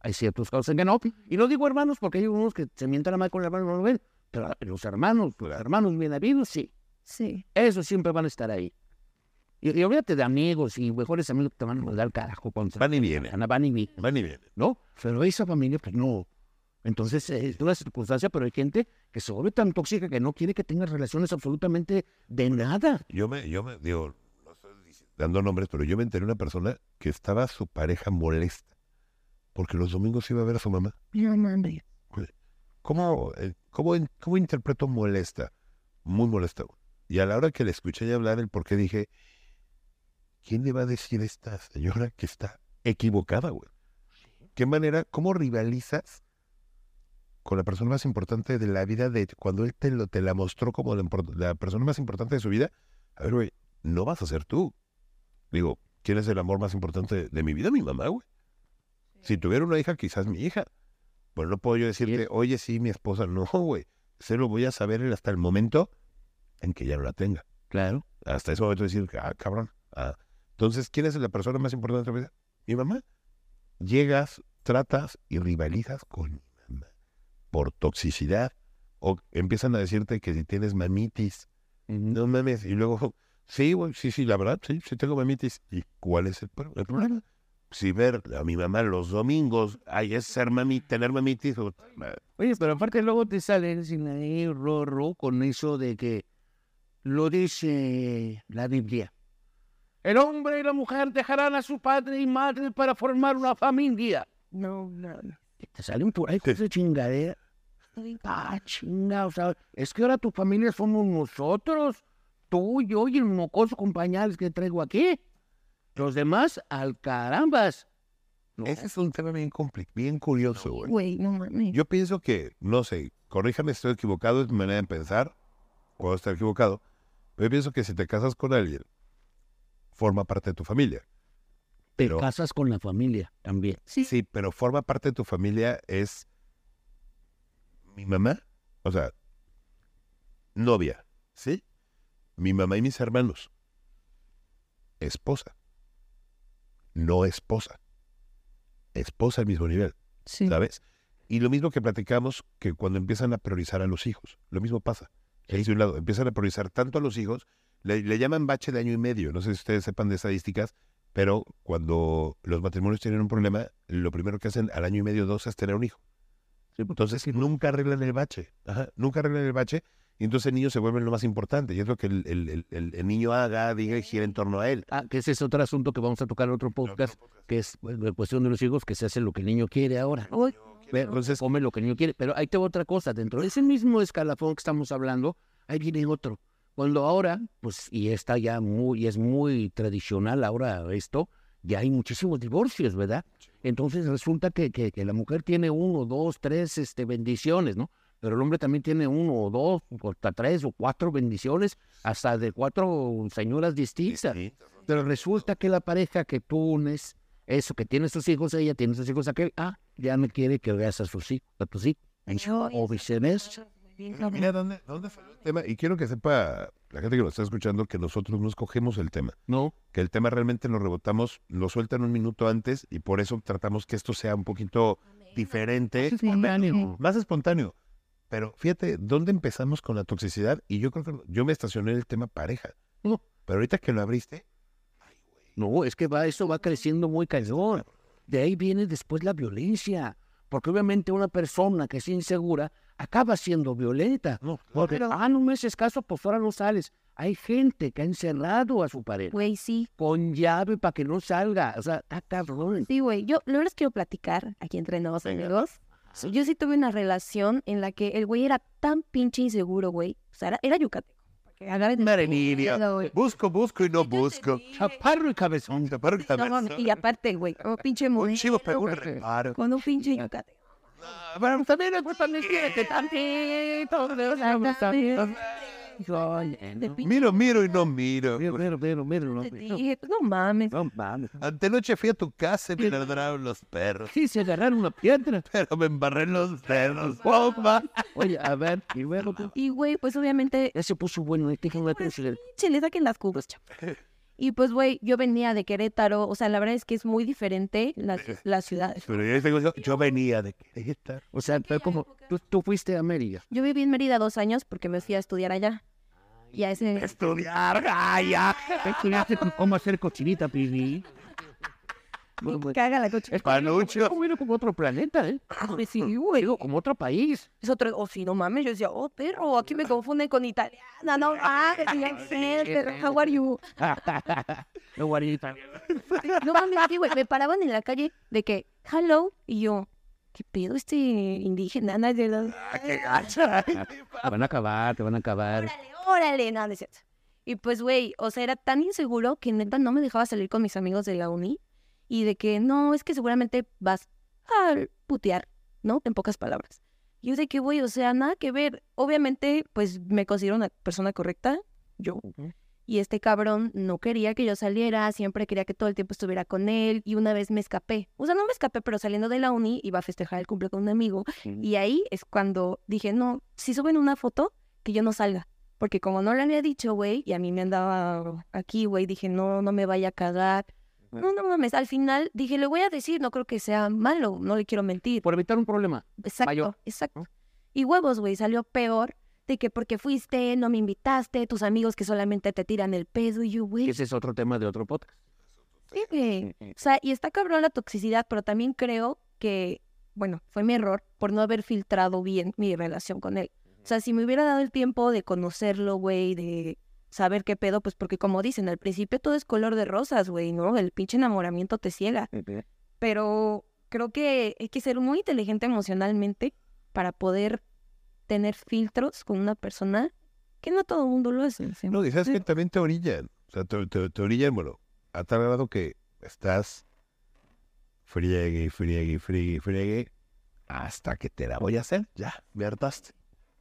Hay ciertos casos en que no. Y no digo hermanos porque hay unos que se mientan a mal con el hermano y no lo ven. Pero los hermanos, los hermanos bien habidos, sí. Sí. Esos siempre van a estar ahí. Y, y olvídate de amigos y mejores amigos que te van a mandar carajo. Cuando Van y vienen. Van, y vienen, Van y vienen. ¿no? Pero esa familia, pues no. Entonces eh, es una circunstancia, pero hay gente que se vuelve tan tóxica que no quiere que tengas relaciones absolutamente de nada. Yo me, yo me, digo, no estoy dando nombres, pero yo me enteré de una persona que estaba su pareja molesta porque los domingos iba a ver a su mamá. ¿Cómo, eh, cómo, cómo interpreto molesta? Muy molesta. Y a la hora que le escuché hablar el por qué dije, ¿quién le va a decir a esta señora que está equivocada, güey? ¿Qué manera, cómo rivalizas con la persona más importante de la vida de cuando él te, lo, te la mostró como la, persona más importante de su vida? A ver, güey, no vas a ser tú. Digo, ¿quién es el amor más importante de, de mi vida? Mi mamá, güey. Si tuviera una hija, quizás mi hija. Pues no puedo yo decirte, oye, sí, mi esposa. No, güey. Se lo voy a saber hasta el momento en que ya no la tenga. Claro. Hasta ese momento decir, ah, cabrón. Ah. Entonces, ¿quién es la persona más importante de tu vida? Mi mamá. Llegas, tratas y rivalizas con mi mamá por toxicidad. O empiezan a decirte que si tienes mamitis, no mames. Y luego, sí, güey, sí, sí, la verdad, sí, sí tengo mamitis. ¿Y cuál es el, pro- el problema? Si ver a mi mamá los domingos, ay, es ser mami, tener mamitis. o- Oye, pero aparte luego te salen sin rorro con eso de que lo dice la Biblia. El hombre y la mujer dejarán a su padre y madre para formar una familia. No, no, no. Te salen por ahí con esa chingadera. Ah, chinga, o sea, es que ahora tu familia somos nosotros, tú, yo y el mocoso compañeros que traigo aquí. Los demás, al carambas. No, Ese es un tema bien complicado, bien curioso, güey. Güey, no mames. Yo pienso que, no sé, corríjame si estoy equivocado, es mi manera de pensar, puedo estar equivocado, pero yo pienso que si te casas con alguien, forma parte de tu familia. te casas con la familia también. Sí. Sí, pero forma parte de tu familia es mi mamá, o sea, novia, ¿sí? Mi mamá y mis hermanos. Esposa. No esposa. Esposa al mismo nivel. Sí. ¿sabes? Y lo mismo que platicamos que cuando empiezan a priorizar a los hijos, lo mismo pasa. Ahí de un lado, empiezan a priorizar tanto a los hijos, le, le llaman bache de año y medio, no sé si ustedes sepan de estadísticas, pero cuando los matrimonios tienen un problema, lo primero que hacen al año y medio, dos, es tener un hijo. Entonces nunca arreglan el bache, Ajá, nunca arreglan el bache, y entonces el niño se vuelve lo más importante, y es lo que el, el- el- el- niño haga, diga y gira en torno a él. Ah, que ese es otro asunto que vamos a tocar en otro podcast, que es pues, la cuestión de los hijos, que se hace lo que el niño quiere ahora. Ve, Entonces come lo que el niño quiere. Pero ahí te va otra cosa. Dentro de ese mismo escalafón que estamos hablando, ahí viene otro. Cuando ahora, pues, y está ya muy, y es muy tradicional ahora esto, ya hay muchísimos divorcios, ¿verdad? Entonces resulta que, que, que la mujer tiene uno, dos, tres este, bendiciones, ¿no? Pero el hombre también tiene uno o dos, hasta tres o cuatro bendiciones, hasta de cuatro señoras distintas. Pero resulta que la pareja que tú unes, eso que tiene sus hijos, ella tiene sus hijos aquel, ah, ya no quiere que veas a sus hijos, a tus hijos. O viceversa. Mira, ¿dónde, dónde falló el tema? Y quiero que sepa la gente que nos está escuchando que nosotros no escogemos el tema. No, Que el tema realmente lo rebotamos, lo sueltan un minuto antes y por eso tratamos que esto sea un poquito diferente, espontáneo. más espontáneo. Pero fíjate, ¿dónde empezamos con la toxicidad? Y yo creo que yo me estacioné en el tema pareja. No. Pero ahorita que lo abriste, No, es que va, eso va creciendo muy cañón. De ahí viene después la violencia. Porque obviamente una persona que es insegura acaba siendo violenta. no, Porque, ah, no me haces caso, pues ahora no sales. Hay gente que ha encerrado a su pareja Güey, sí. con llave para que no salga. O sea, está cabrón. Sí, güey. Yo lo les quiero platicar aquí entre nos, amigos. Yo sí tuve una relación en la que el güey era tan pinche inseguro, güey. O sea, era, era yucateco. Porque agarren güey. busco, busco y no busco. Chaparro y cabezón. Chaparro No, cabezón. mames, y aparte, güey, un pinche Un chivo pegó un reparo. Con un pinche yucateco. Pero también es también quiere tantito. Miro, miro y no miro. Mira, mira, mira, mira, no, te mira. dije, pues, no mames. No mames. Antenoche fui a tu casa y me ladraron los perros. Quise agarrar una piedra. Pero me embarré en los dedos. ¡Bomba! Oye, a ver, y luego. Y, güey, pues obviamente, Ya se puso bueno, este hijo de pinche- che, le saquen las cubas, chavo. Y pues, güey, yo venía de Querétaro. O sea, la verdad es que es muy diferente las, las ciudades. Pero yo, tengo- yo, yo venía de Querétaro. O sea, fue como, tú, tú fuiste a Mérida. Yo viví en Mérida dos años porque me fui a estudiar allá. Y a ese... Estudiar, ay, ya. Estudiaste cómo hacer cochinita, pibi. Me caga la coche. Es Panucho. como ir como otro planeta, ¿eh? Pues sí, güey. Digo, como otro país. Es otro, o si no mames, yo decía, oh, perro, aquí me confunden con italiana, no sé, perro, how are you? No, guarita. No mames, sí, güey, me paraban en la calle de que, hello, y yo, ¿qué pedo este indígena? Nada de los... Te van a acabar, te van a acabar. Órale, órale, no, no es cierto. Y pues, güey, o sea, era tan inseguro que neta no me dejaba salir con mis amigos de la uni y de que no, es que seguramente vas a putear, ¿no? En pocas palabras. Y yo de que, güey, o sea, nada que ver. Obviamente, pues me considero una persona correcta, yo. Y este cabrón no quería que yo saliera, siempre quería que todo el tiempo estuviera con él. Y una vez me escapé. O sea, no me escapé, pero saliendo de la uni iba a festejar el cumple con un amigo. Y ahí es cuando dije, no, si suben una foto, que yo no salga. Porque como no le había dicho, güey, y a mí me andaba aquí, güey, dije, no, no me vaya a cagar. No, no mames. Al final dije, le voy a decir, no creo que sea malo, no le quiero mentir. Por evitar un problema. Exacto, mayor, exacto. Y huevos, güey, salió peor de que porque fuiste, no me invitaste, tus amigos que solamente te tiran el pedo y yo, güey. Ese es otro tema de otro podcast. Sí, güey. O sea, y está cabrón la toxicidad, pero también creo que, bueno, fue mi error por no haber filtrado bien mi relación con él. O sea, si me hubiera dado el tiempo de conocerlo, güey, de saber qué pedo, pues porque como dicen, al principio todo es color de rosas, güey, ¿no? El pinche enamoramiento te ciega. Pero creo que hay que ser muy inteligente emocionalmente para poder tener filtros con una persona que no todo el mundo lo hace. ¿sí? No, y sabes que también te orillan. O sea, te, te- te orillan, bueno, a tal grado que estás friegue, y friegue, y friegue, y friegue, hasta que te la voy a hacer. Ya, me hartaste.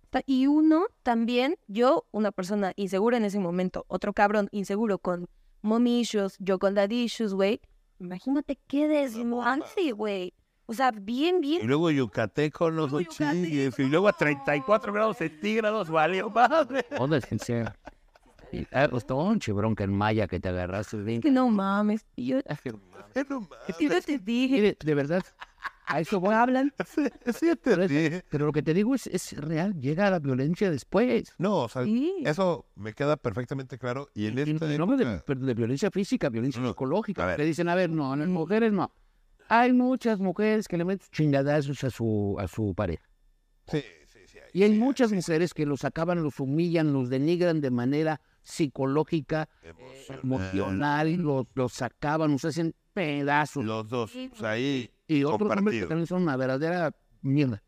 Ta- Y uno también, yo, una persona insegura en ese momento, otro cabrón inseguro con mommy issues, yo con daddy issues, güey. Imagínate qué desmance, güey. O sea, bien, Y bien. luego yucateco, no Luego chingues. Y luego a 34 grados centígrados, valió madre. ¿Dónde es sincero? Y, ah, pues todo un bronca en maya que te agarraste. bien. Que no mames. Y yo, no mames. yo te dije. Mire, de verdad, a eso voy. Hablan. Sí, sí, entendí. Pero lo que te digo es, es real, llega la violencia después. No, o sea, Sí. eso me queda perfectamente claro. Y en Y- esta y no hablo de, pero violencia física, violencia No, psicológica. Que dicen, a ver, no, en las mujeres no. Hay muchas mujeres que le meten chingadazos a su, a su pareja. Sí, sí, sí. Y hay muchas mujeres que los acaban, los humillan, los denigran de manera psicológica, emocional, los, los acaban, los hacen pedazos. Los dos. Sea, ahí. Y otros hombres que también son una verdadera mierda.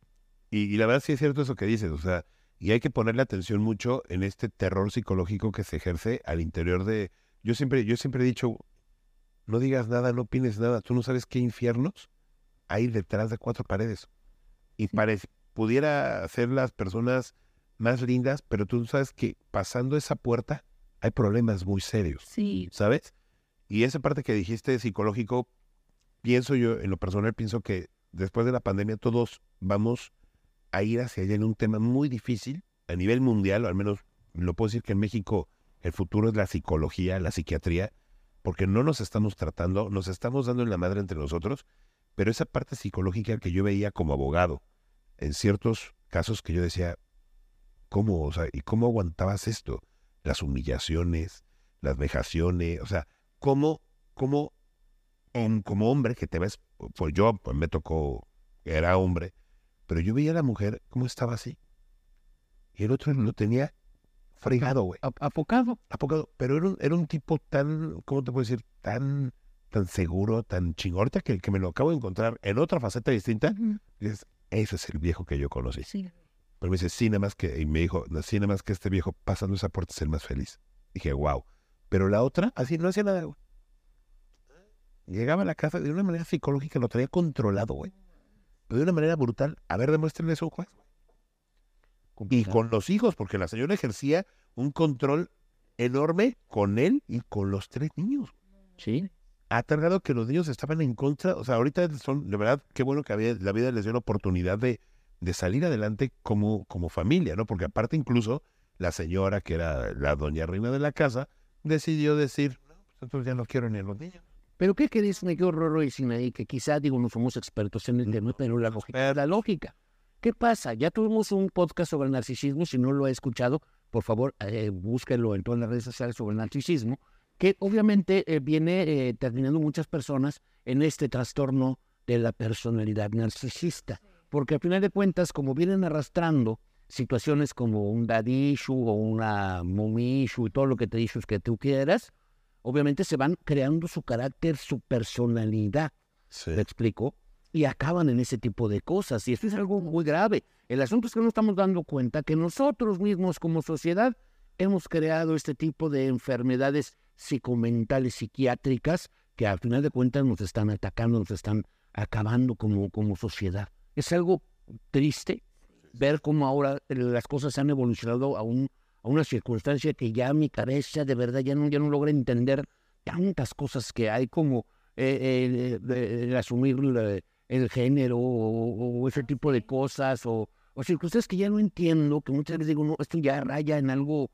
Y, y la verdad sí es cierto eso que dices, o sea, y hay que ponerle atención mucho en este terror psicológico que se ejerce al interior de... Yo siempre, yo siempre he dicho, no digas nada, no opines nada, tú no sabes qué infiernos hay detrás de cuatro paredes. Y parece, pudiera ser las personas más lindas, pero tú sabes que pasando esa puerta hay problemas muy serios. Sí. ¿sabes? Y esa parte que dijiste psicológico, pienso yo, en lo personal, pienso que después de la pandemia todos vamos a ir hacia allá en un tema muy difícil a nivel mundial, o al menos lo puedo decir que en México el futuro es la psicología, la psiquiatría, porque no nos estamos tratando, nos estamos dando en la madre entre nosotros, pero esa parte psicológica que yo veía como abogado, en ciertos casos que yo decía, ¿cómo? O sea, ¿y cómo aguantabas esto? Las humillaciones, las vejaciones, o sea, cómo, cómo, como hombre que te ves, pues yo pues, me tocó, era hombre, pero yo veía a la mujer cómo estaba así. Y el otro lo tenía fregado, güey, Apocado. apocado. Pero era un, era un tipo tan, ¿cómo te puedo decir? Tan, tan seguro, tan chingón. Ahorita que, que me lo acabo de encontrar en otra faceta distinta, dices, ese es el viejo que yo conocí. Sí. Pero me dice, sí, nada más que, y me dijo, sí, nada más que este viejo pasando esa puerta es el más feliz. Dije, wow. Pero la otra, así, no hacía nada, güey. Llegaba a la casa de una manera psicológica, lo traía controlado, güey. Pero de una manera brutal. A ver, demuéstrenle eso, juez. Y con los hijos, porque la señora ejercía un control enorme con él y con los tres niños. Sí. Ha tardado que los niños estaban en contra. O sea, ahorita son, de verdad, qué bueno que había, la vida les dio la oportunidad de, de salir adelante como, como familia, ¿no? Porque aparte incluso la señora, que era la doña reina de la casa, decidió decir, no, pues entonces ya no quiero ni a los niños. Pero ¿qué querés, me quedo Roro y Sinaí? Que quizá, digo, no somos expertos en el tema, pero la lógica es la lógica. ¿Qué pasa? Ya tuvimos un podcast sobre el narcisismo, si no lo ha escuchado, por favor, eh, búsquenlo en todas las redes sociales sobre el narcisismo, que obviamente eh, viene eh, terminando muchas personas en este trastorno de la personalidad narcisista. Porque al final de cuentas, como vienen arrastrando situaciones como un dad issue o una mommy issue y todo lo que te issues que tú quieras, obviamente se van creando su carácter, su personalidad. Sí. ¿Me explico? Y acaban en ese tipo de cosas. Y esto es algo muy grave. El asunto es que no estamos dando cuenta que nosotros mismos como sociedad hemos creado este tipo de enfermedades psicomentales, psiquiátricas, que al final de cuentas nos están atacando, nos están acabando como, como sociedad. Es algo triste ver cómo ahora las cosas han evolucionado a, un, a una circunstancia que ya mi cabeza de verdad ya no, ya no logra entender tantas cosas que hay como eh, el, el- el el género o, o ese tipo de cosas o, o circunstancias que ya no entiendo, que muchas veces digo, no, esto ya raya en algo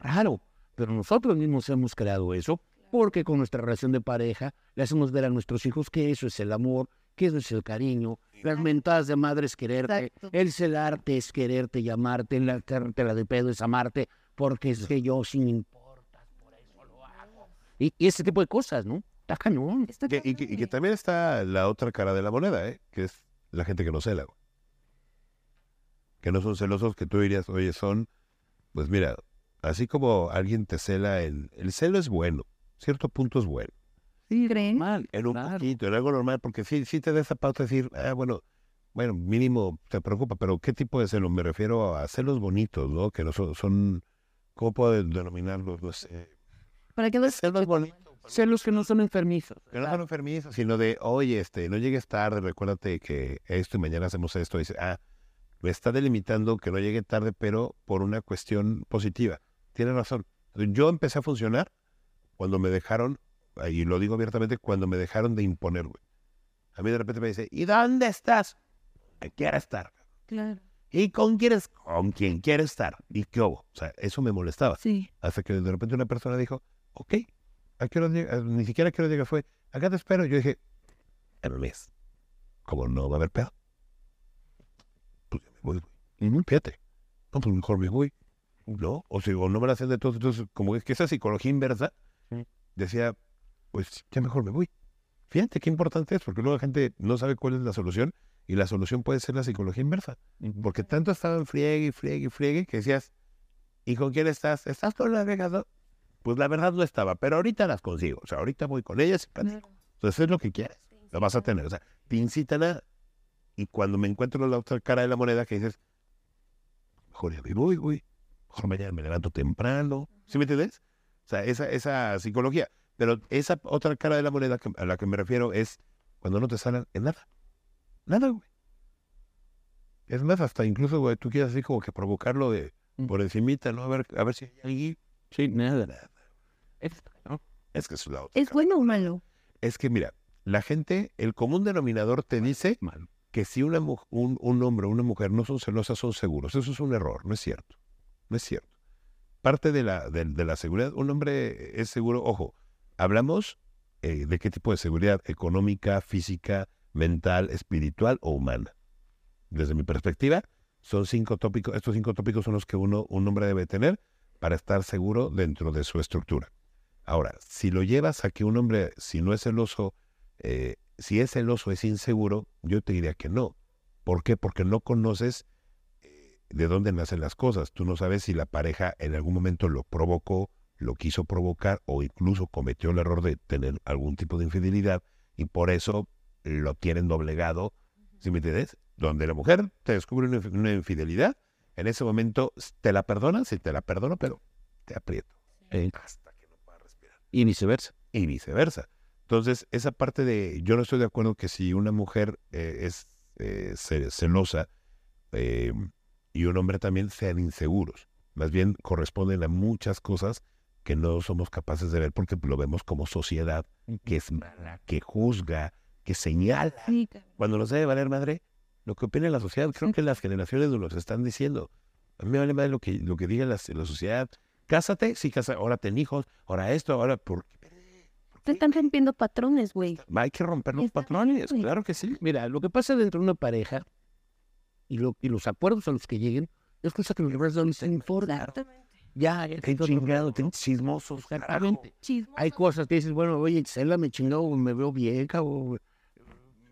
raro, pero nosotros mismos hemos creado eso porque con nuestra relación de pareja le hacemos ver a nuestros hijos que eso es el amor, que eso es el cariño, las mentadas de madre es quererte, Exacto. el celarte es quererte y amarte, la la de pedo es amarte, porque es que yo sin importas, por eso lo hago. Y, y ese tipo de cosas, ¿no? Está cañón. Está Que- y, que, y que cabrón, también está la otra cara de la moneda, ¿eh? que es la gente que no cela. güey. Que no son celosos, que tú dirías, oye, son, pues mira, así como alguien te cela, el, el celo es bueno, cierto punto es bueno. güey. ¿Creen? Mal, En un claro. poquito, en algo normal, porque sí, sí te da esa pauta de decir, ah, bueno, bueno, mínimo te preocupa, pero ¿qué tipo de celo? Me refiero a celos bonitos, ¿no? Que no son, son ¿cómo puedo denominarlos? No sé. ¿Para qué no Celos bonitos. Celos que no son enfermizos. Que no son enfermizos, sino de, oye, este, no llegues tarde, recuérdate que esto y mañana hacemos esto. Dice, ah, me está delimitando que no llegue tarde, pero por una cuestión positiva. Tiene razón. Yo empecé a funcionar cuando me dejaron, y lo digo abiertamente, cuando me dejaron de imponer, güey. A mí de repente me dice, ¿y dónde estás? Que quiera estar. Claro. ¿Y con quién es? Con quien quiere estar. ¿Y qué hubo? O sea, eso me molestaba. Sí. Hasta que de repente una persona dijo, ok, ¿a qué hora llega? Ni siquiera a qué hora llega fue, acá te espero. Yo dije, en un mes. Como no va a haber pedo. Pues ya me voy, güey. Ujú. Fíjate. No, pues mejor me voy. ¿No? O sea, o no me la hacen de todo. Entonces, como es que esa psicología inversa, Sí. decía, pues ya mejor me voy. Fíjate qué importante es, porque luego la gente no sabe cuál es la solución, y la solución puede ser la psicología inversa. Porque tanto estaba en friegue y friegue y friegue que decías, ¿y con quién estás? ¿Estás con la vieja? No?". Pues la verdad no estaba, pero ahorita las consigo. O sea, ahorita voy con ellas y platico. Claro. Entonces es lo que quieres, lo vas a tener. O sea, te incitan a... Y cuando me encuentro la otra cara de la moneda que dices, mejor ya me voy, güey. Mejor mañana me levanto temprano. ¿Sí me entiendes? O sea, esa, esa psicología. Pero esa otra cara de la moneda que- a la que me refiero es cuando no te salen en nada. Nada, güey. Es más, hasta incluso, güey, tú quieres así como que provocarlo de por encimita, ¿no? A ver, a ver si hay alguien. Sí, nada. Es, ¿no? Es que es la otra ¿Es cara. bueno o malo? Es que mira, la gente, el común denominador te dice Malo. que si una, un, un hombre o una mujer no son celosas, son seguros. Eso es un error, no es cierto. No es cierto. Parte de la, de, de la seguridad, un hombre es seguro, ojo, hablamos eh, de qué tipo de seguridad económica, física, mental, espiritual o humana. Desde mi perspectiva, son cinco tópicos, estos cinco tópicos son los que uno, un hombre debe tener para estar seguro dentro de su estructura. Ahora, si lo llevas a que un hombre, si no es celoso, eh, si es celoso, es inseguro, yo te diría que no. ¿Por qué? Porque no conoces eh, de dónde nacen las cosas. Tú no sabes si la pareja en algún momento lo provocó, lo quiso provocar o incluso cometió el error de tener algún tipo de infidelidad y por eso lo tienen doblegado. ¿Sí me entiendes? Donde la mujer te descubre una, inf- una infidelidad, en ese momento te la perdonas, sí te la perdono, pero te aprieto Eh, hasta que no puedas respirar y viceversa. y viceversa. Entonces, esa parte de, yo no estoy de acuerdo que si una mujer eh, es eh, ce- celosa eh, y un hombre también sean inseguros. Más bien corresponden a muchas cosas que no somos capaces de ver porque lo vemos como sociedad que es mala, que juzga, que señala. Cuando nos debe valer madre, lo que opina la sociedad, creo que las generaciones nos lo están diciendo. A mí me vale madre lo que, lo que diga la, la sociedad. Cásate, sí, casa, ahora ten hijos, ahora esto, ahora por Te están rompiendo patrones, güey. Hay que romper los Está patrones, bien. claro que sí. Mira, lo que pasa dentro de una pareja y, lo, y los acuerdos a los que lleguen es cosa que los demás no les importa. Exactamente. Ya, ya, Qué chingado, chismosos, Exactamente. Chismoso. Hay cosas que dices, bueno, oye, Gisela me chingó, me veo vieja, o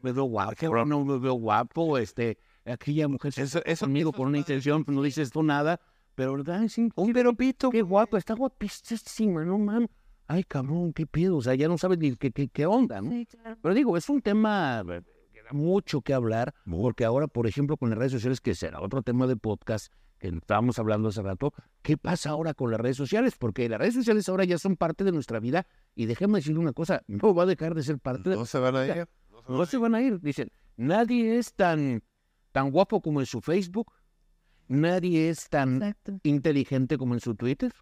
me veo guapo, o no me veo guapo, este, aquella mujer Eso, eso conmigo por una intención, pues no dices tú nada, pero verdad, sí, Un veropito. qué guapo, está guapísima, no mames. Ay, cabrón, qué pedo, o sea, ya no sabes ni qué, qué, qué onda, ¿no? Sí, claro. Pero digo, es un tema eh, que da mucho que hablar, porque ahora, por ejemplo, con las redes sociales, que será otro tema de podcast que estábamos hablando hace rato, ¿qué pasa ahora con las redes sociales? Porque las redes sociales ahora ya son parte de nuestra vida y déjame decirle una cosa, no va a dejar de ser parte de... No se van a ir. No se van a ir, dicen, nadie es tan, tan guapo como en su Facebook, nadie es tan Exacto. inteligente como en su Twitter,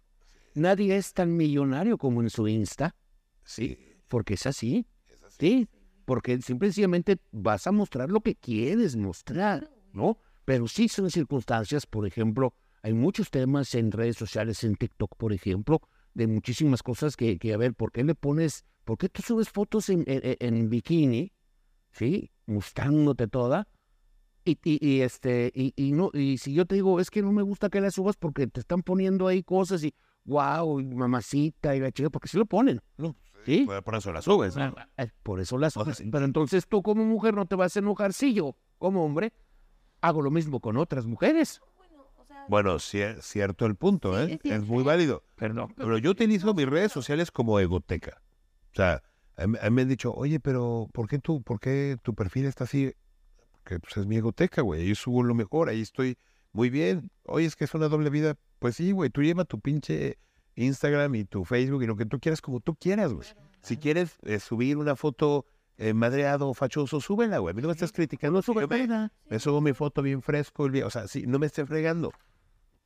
nadie es tan millonario como en su Insta, Sí. porque es así. Sí, porque simplemente vas a mostrar lo que quieres mostrar, ¿no? Pero sí son circunstancias, por ejemplo, hay muchos temas en redes sociales, en TikTok, por ejemplo, de muchísimas cosas que, que a ver, ¿por qué le pones, por qué tú subes fotos en, en- en bikini, sí, mostrándote toda? Y, y, y, este, y, y no, y si yo te digo, es que no me gusta que la subas porque te están poniendo ahí cosas y, wow, mamacita y la chica, porque sí lo ponen, ¿no? Sí. Por, por eso la subes. ¿no? Eh, Por eso sea, cosas. Pero entonces tú como mujer no te vas a enojar si yo, como hombre, hago lo mismo con otras mujeres. Bueno, cier- cierto el punto, ¿eh? sí, Es muy válido. Perdón. Pero yo utilizo mis redes sociales como egoteca. O sea, a mí, a mí me han dicho, oye, pero ¿por qué, tú, ¿por qué tu perfil está así? Porque pues, es mi egoteca, güey. Ahí subo lo mejor, ahí estoy muy bien. Oye, es que es una doble vida. Pues sí, güey, tú lleva tu pinche Instagram y tu Facebook y lo que tú quieras como tú quieras, güey. Si quieres eh, subir una foto eh, madreado o fachoso, súbela, güey. A mí no me estás criticando. sube Yo me, nada. me subo mi foto bien fresco, o sea, sí, no me estés fregando.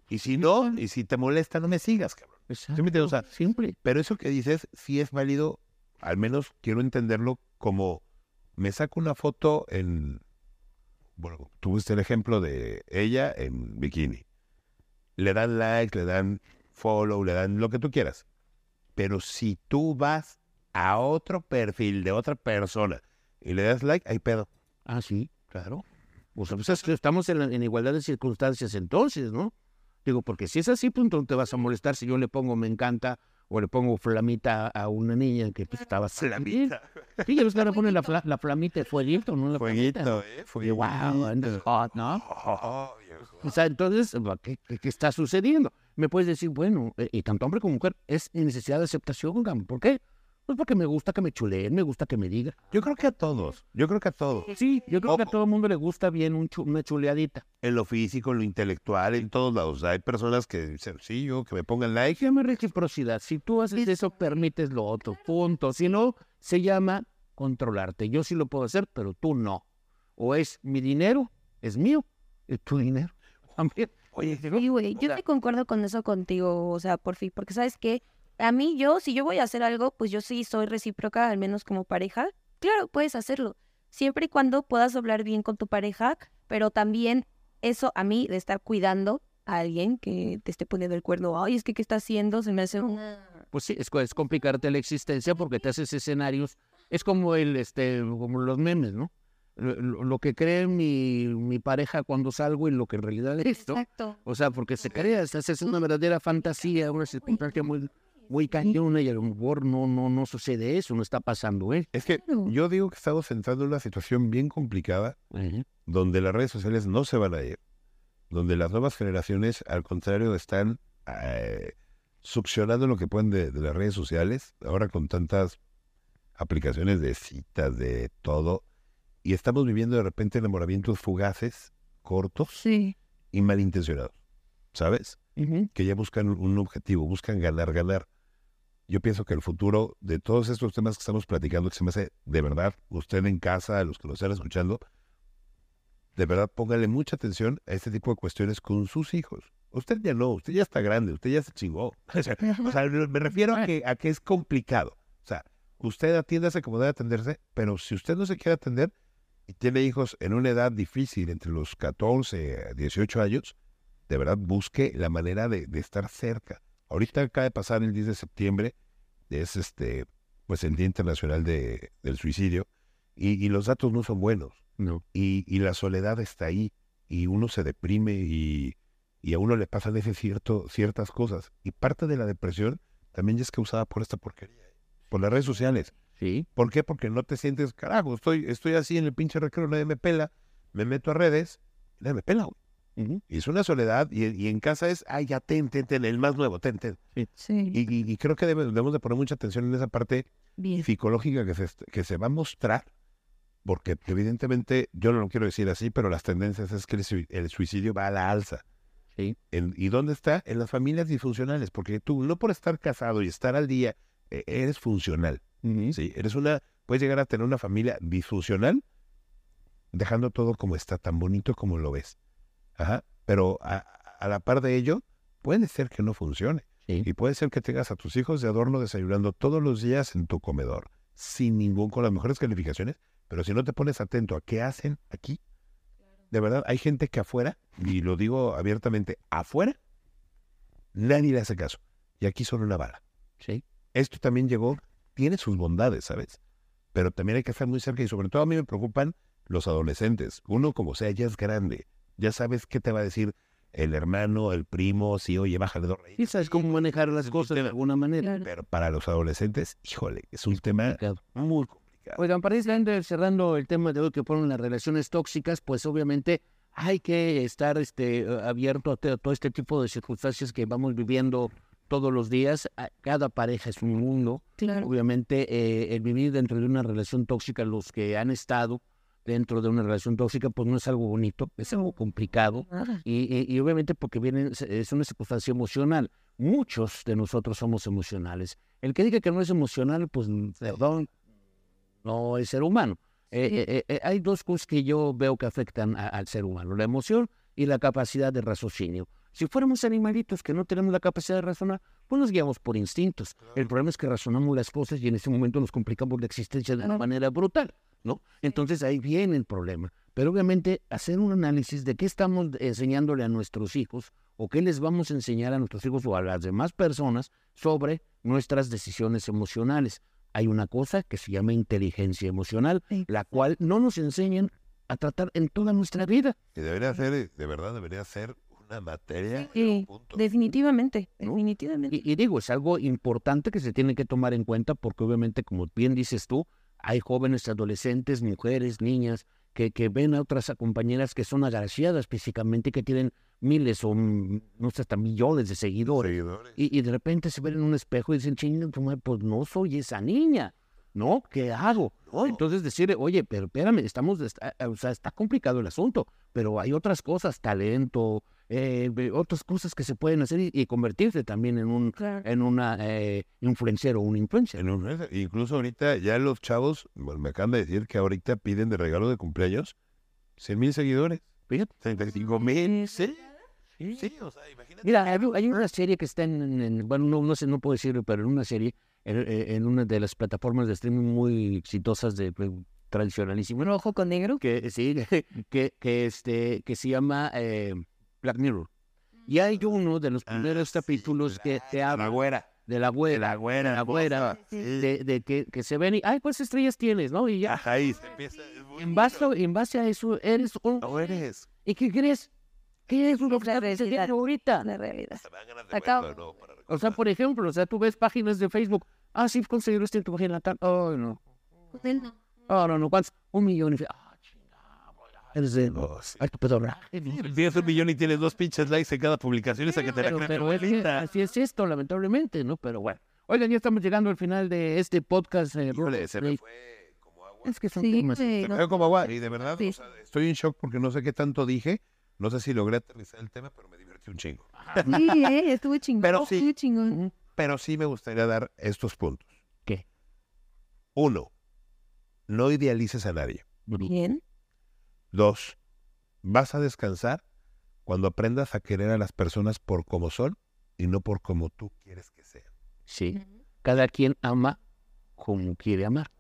Y si no, y si te molesta, no me sigas, cabrón. ¿Sí me entiendes? O sea, simple. pero eso que dices sí es válido, al menos quiero entenderlo como me saco una foto en, bueno, tuviste el ejemplo de ella en bikini. Le dan like, le dan follow, le dan lo que tú quieras. Pero si tú vas a otro perfil de otra persona y le das like, hay pedo. Ah, sí, claro. O sea, pues es que estamos en, la- en igualdad de circunstancias entonces, ¿no? Digo, porque si es así, pues entonces te vas a molestar si yo le pongo me encanta o le pongo flamita a una niña que pues, estaba Flamita. Sí, ya ves que ahora ponen la, fla- la flamita de fueguito, ¿no? La flamita. Fueguito, eh. Y Fueguito. wow, andas hot, ¿no? Oh, viejo. O sea, entonces, ¿qué, qué- qué está sucediendo? Me puedes decir, bueno, eh, y tanto hombre como mujer, es en necesidad de aceptación. ¿por qué? Pues porque me gusta que me chuleen, me gusta que me digan. Yo creo que a todos. Yo creo que a todos. Sí, yo creo que a todo el mundo le gusta bien un chu- una chuleadita. en lo físico, en lo intelectual, en todos lados. Hay personas que dicen, sí, yo, que me pongan like. Se llama reciprocidad. Si tú haces eso, permites lo otro. Punto. Si no, se llama controlarte. Yo sí lo puedo hacer, pero tú no. O es mi dinero, es mío, es tu dinero. También. Oye, Sí, güey, yo sí concuerdo con eso contigo, o sea, por fin, porque sabes que a mí yo, si yo voy a hacer algo, pues yo sí soy recíproca, al menos como pareja. Claro, puedes hacerlo, siempre y cuando puedas hablar bien con tu pareja, pero también eso a mí de estar cuidando a alguien que te esté poniendo el cuerno, ay, es que qué está haciendo, se me hace una... Pues sí, es, co- es complicarte la existencia porque te haces escenarios. Es como el, este, como los memes, ¿no? Lo, lo- lo que cree mi, mi pareja cuando salgo y lo que en realidad es, ¿no? Exacto. O sea, porque se crea, se hace una verdadera fantasía, una circunstancia muy, muy cañona y a lo mejor no, no, no sucede eso, no está pasando, ¿eh? Es que Claro. yo digo que estamos entrando en una situación bien complicada donde las redes sociales no se van a ir, donde las nuevas generaciones, al contrario, están eh, succionando lo que pueden de, de las redes sociales, ahora con tantas aplicaciones de citas, de todo, y estamos viviendo de repente enamoramientos fugaces, cortos Sí. y malintencionados, ¿sabes? Que ya buscan un objetivo, buscan ganar, ganar. Yo pienso que el futuro de todos estos temas que estamos platicando, que se me hace de verdad, usted en casa, a los que nos están escuchando, de verdad póngale mucha atención a este tipo de cuestiones con sus hijos. Usted ya no, usted ya está grande, usted ya se chingó. O sea, o sea, me refiero a que, a que es complicado. O sea, usted atiéndase como debe atenderse, pero si usted no se quiere atender y tiene hijos en una edad difícil, entre los 14 a 18 años, de verdad busque la manera de, de estar cerca. Ahorita acaba de pasar el 10 de septiembre, es este, pues el Día Internacional de- del Suicidio, y, y los datos no son buenos, No. y, y la soledad está ahí, y uno se deprime y, y a uno le pasan ese cierto, ciertas cosas. Y parte de la depresión también ya es causada por esta porquería, ¿eh? por las redes sociales. Sí. ¿Por qué? Porque no te sientes, carajo, estoy, estoy así en el pinche recreo, nadie me pela, me meto a redes, nadie me pela, güey. Y es una soledad, y, y en casa es, ay, ya ten, ten, ten, el más nuevo, ten, ten. Sí. Y, y- y creo que debe- debemos de poner mucha atención en esa parte Bien. psicológica que se, est- que se va a mostrar, porque evidentemente, yo no lo quiero decir así, pero las tendencias es que el, sui- el suicidio va a la alza. Sí. En- ¿Y dónde está? En las familias disfuncionales, porque tú, no por estar casado y estar al día, e- eres funcional. Sí, eres una, puedes llegar a tener una familia disfuncional, dejando todo como está, tan bonito como lo ves. Ajá. Pero a, a la par de ello, puede ser que no funcione. Sí. Y puede ser que tengas a tus hijos de adorno desayunando todos los días en tu comedor, sin ningún, con las mejores calificaciones, pero si no te pones atento a qué hacen aquí, de verdad, hay gente que afuera, y lo digo abiertamente, afuera, nadie le hace caso. Y aquí son una bala. Sí. Esto también llegó, tiene sus bondades, ¿sabes? Pero también hay que estar muy cerca y sobre todo a mí me preocupan los adolescentes. Uno como sea, ya es grande, ya sabes qué te va a decir el hermano, el primo, si oye, bájale dos raíces. Y sabes cómo manejar las Es cosas de alguna manera. Claro. Pero para los adolescentes, híjole, es un tema Complicado. muy complicado. Oigan, para ir cerrando- el tema de hoy que fueron las relaciones tóxicas, pues obviamente hay que estar este, abierto a todo este tipo de circunstancias que vamos viviendo todos los días. Cada pareja es un mundo. Claro. Obviamente, eh, el vivir dentro de una relación tóxica, los que han estado dentro de una relación tóxica, pues no es algo bonito, es algo complicado. Y, y- y obviamente porque viene, es una circunstancia emocional. Muchos de nosotros somos emocionales. El que diga que no es emocional, pues perdón, no es ser humano. Eh, Sí. eh, eh, hay dos cosas que yo veo que afectan a- al ser humano, la emoción y la capacidad de raciocinio. Si fuéramos animalitos que no tenemos la capacidad de razonar, pues nos guiamos por instintos. El problema es que razonamos las cosas y en ese momento nos complicamos la existencia de una Claro. manera brutal, ¿no? Entonces ahí viene el problema. Pero obviamente hacer un análisis de qué estamos enseñándole a nuestros hijos o qué les vamos a enseñar a nuestros hijos o a las demás personas sobre nuestras decisiones emocionales. Hay una cosa que se llama inteligencia emocional, la cual no nos enseñan a tratar en toda nuestra vida. Que debería ser, de verdad, debería ser una materia. Sí, punto. definitivamente, ¿No? definitivamente. Y, y digo, es algo importante que se tiene que tomar en cuenta porque obviamente, como bien dices tú, hay jóvenes, adolescentes, mujeres, niñas que, que ven a otras compañeras que son agraciadas físicamente y que tienen miles o no sé, hasta millones de seguidores. Seguidores. Y, y de repente se ven en un espejo y dicen, chinga, pues no soy esa niña, ¿no? ¿Qué hago? No. Entonces decirle, oye, pero espérame, estamos, está- o sea, está complicado el asunto, pero hay otras cosas, talento, eh, otras cosas que se pueden hacer y, y convertirse también en un Claro. en una eh, influencer o un influencer. En un- incluso ahorita ya los chavos, bueno, me acaban de decir que ahorita piden de regalo de cumpleaños 100 mil seguidores. Fíjate. 35 mil. Sí. Sí, sí, o sea, imagínate. Mira, hay, hay una serie que está en, en- en- bueno, no, no sé, no puedo decirlo, pero en una serie, en, en- en una de las plataformas de streaming muy exitosas de, de tradicionalísimo, Rojo con negro. que sí, que, que este, que se llama eh, Black Mirror. Y hay uno de los Ah, primeros sí, capítulos que claro, te la habla güera. de la güera, La güera. la güera, Sí. de, de que, que se ven y, ay, ¿cuántas estrellas tienes? ¿No? Y ya, Ajá, ahí se empieza. en base, en base a eso, eres un... No eres. ¿Y qué crees? ¿Qué es lo que La realidad. ahorita? La realidad. De Acá- ¿no? O sea, por ejemplo, o sea, tú ves páginas de Facebook. Ah, sí, conseguir esto en tu página tal. Oh, no. Oh, no, no. ¿Cuántos? Un millón. Ah, Eres de... Tienes un millón y tienes dos pinches likes en cada publicación, esa que te la Pero, es así es esto, lamentablemente, ¿no? Pero bueno. Oigan, ya estamos llegando al final de este podcast. eh, Híjole, se me Rey. fue como agua. Es que son Sí, temas. Se me fue como agua. Y de verdad, Sí. o sea, estoy en shock porque no sé qué tanto dije. No sé si logré aterrizar el tema, pero me divertí un chingo. Sí, eh, estuvo chingón. Pero sí. Estuvo chingón. Pero sí me gustaría dar estos puntos. ¿Qué? Uno, no idealices a nadie. Bien. Dos, vas a descansar cuando aprendas a querer a las personas por como son y no por como tú quieres que sean. Sí. Cada quien ama como quiere amar.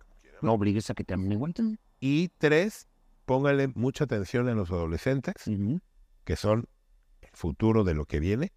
No obligues a que te amen igual. Y tres, póngale mucha atención a los adolescentes, que son el futuro de lo que viene,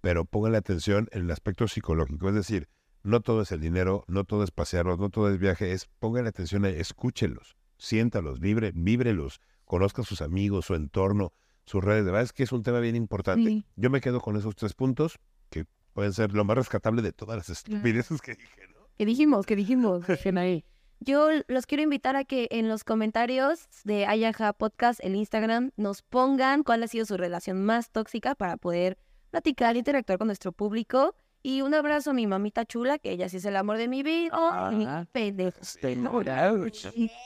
pero póngale atención en el aspecto psicológico. Es decir, no todo es el dinero, no todo es pasearlos, no todo es viaje, es póngale atención, a, escúchelos, siéntalos, vibre, víbrelos, conozca a sus amigos, su entorno, sus redes. De verdad es que es un tema bien importante. Sí. Yo me quedo con esos tres puntos que pueden ser lo más rescatable de todas las estupideces que dije, ¿no? ¿Qué dijimos? ¿Qué dijimos? Ahí. Yo los quiero invitar a que en los comentarios de Ayaja Podcast, el Instagram, nos pongan cuál ha sido su relación más tóxica para poder platicar, interactuar con nuestro público. Y un abrazo a mi mamita chula, que ella sí es el amor de mi vida. Ah. pendejo.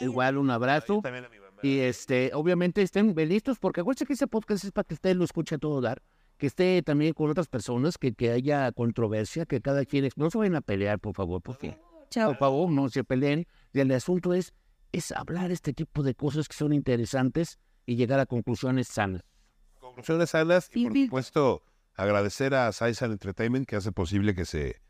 Igual un abrazo. También a mi. Y este, obviamente estén listos, porque acuérdense que ese podcast es para que usted lo escuche a todo dar, que esté también con otras personas, que, que haya controversia, que cada quien, no se vayan a pelear, por favor, porque, Chao. por favor, no se peleen. Y el asunto es, es hablar este tipo de cosas que son interesantes y llegar a conclusiones sanas. Conclusiones sanas y por supuesto agradecer a Saisan Entertainment que hace posible que se,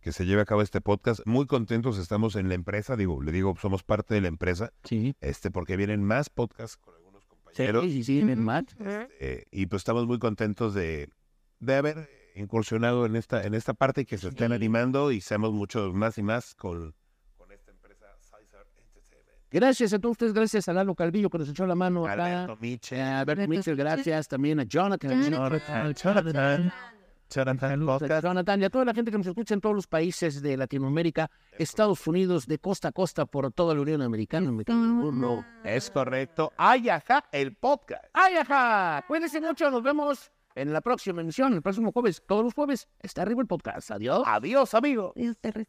que se lleve a cabo este podcast. Muy contentos estamos en la empresa, digo, le digo, somos parte de la empresa, Sí. este, porque vienen más podcasts con algunos Sí, compañeros. sí, sí, Ujú. Matt. eh, y pues estamos muy contentos de, de haber incursionado en esta, en esta parte y que se estén Sí. animando y seamos muchos más y más con, con esta empresa Saisan Entertainment. Gracias a todos ustedes, gracias a Lalo Calvillo que nos echó la mano acá. Alberto Miche, A Alberto Mitchell. gracias también a Jonathan. Jonathan, Jonathan, Jonathan A Podcast. Jonathan y a toda la gente que nos escucha en todos los países de Latinoamérica, Estados Unidos, de costa a costa, por toda la Unión Americana. Me cago en uno. Es correcto. Ay, ajá, el podcast. ¡Ay, ajá! Cuídense mucho, nos vemos en la próxima emisión, el próximo jueves. Todos los jueves está arriba el podcast. Adiós. Adiós, amigo. Te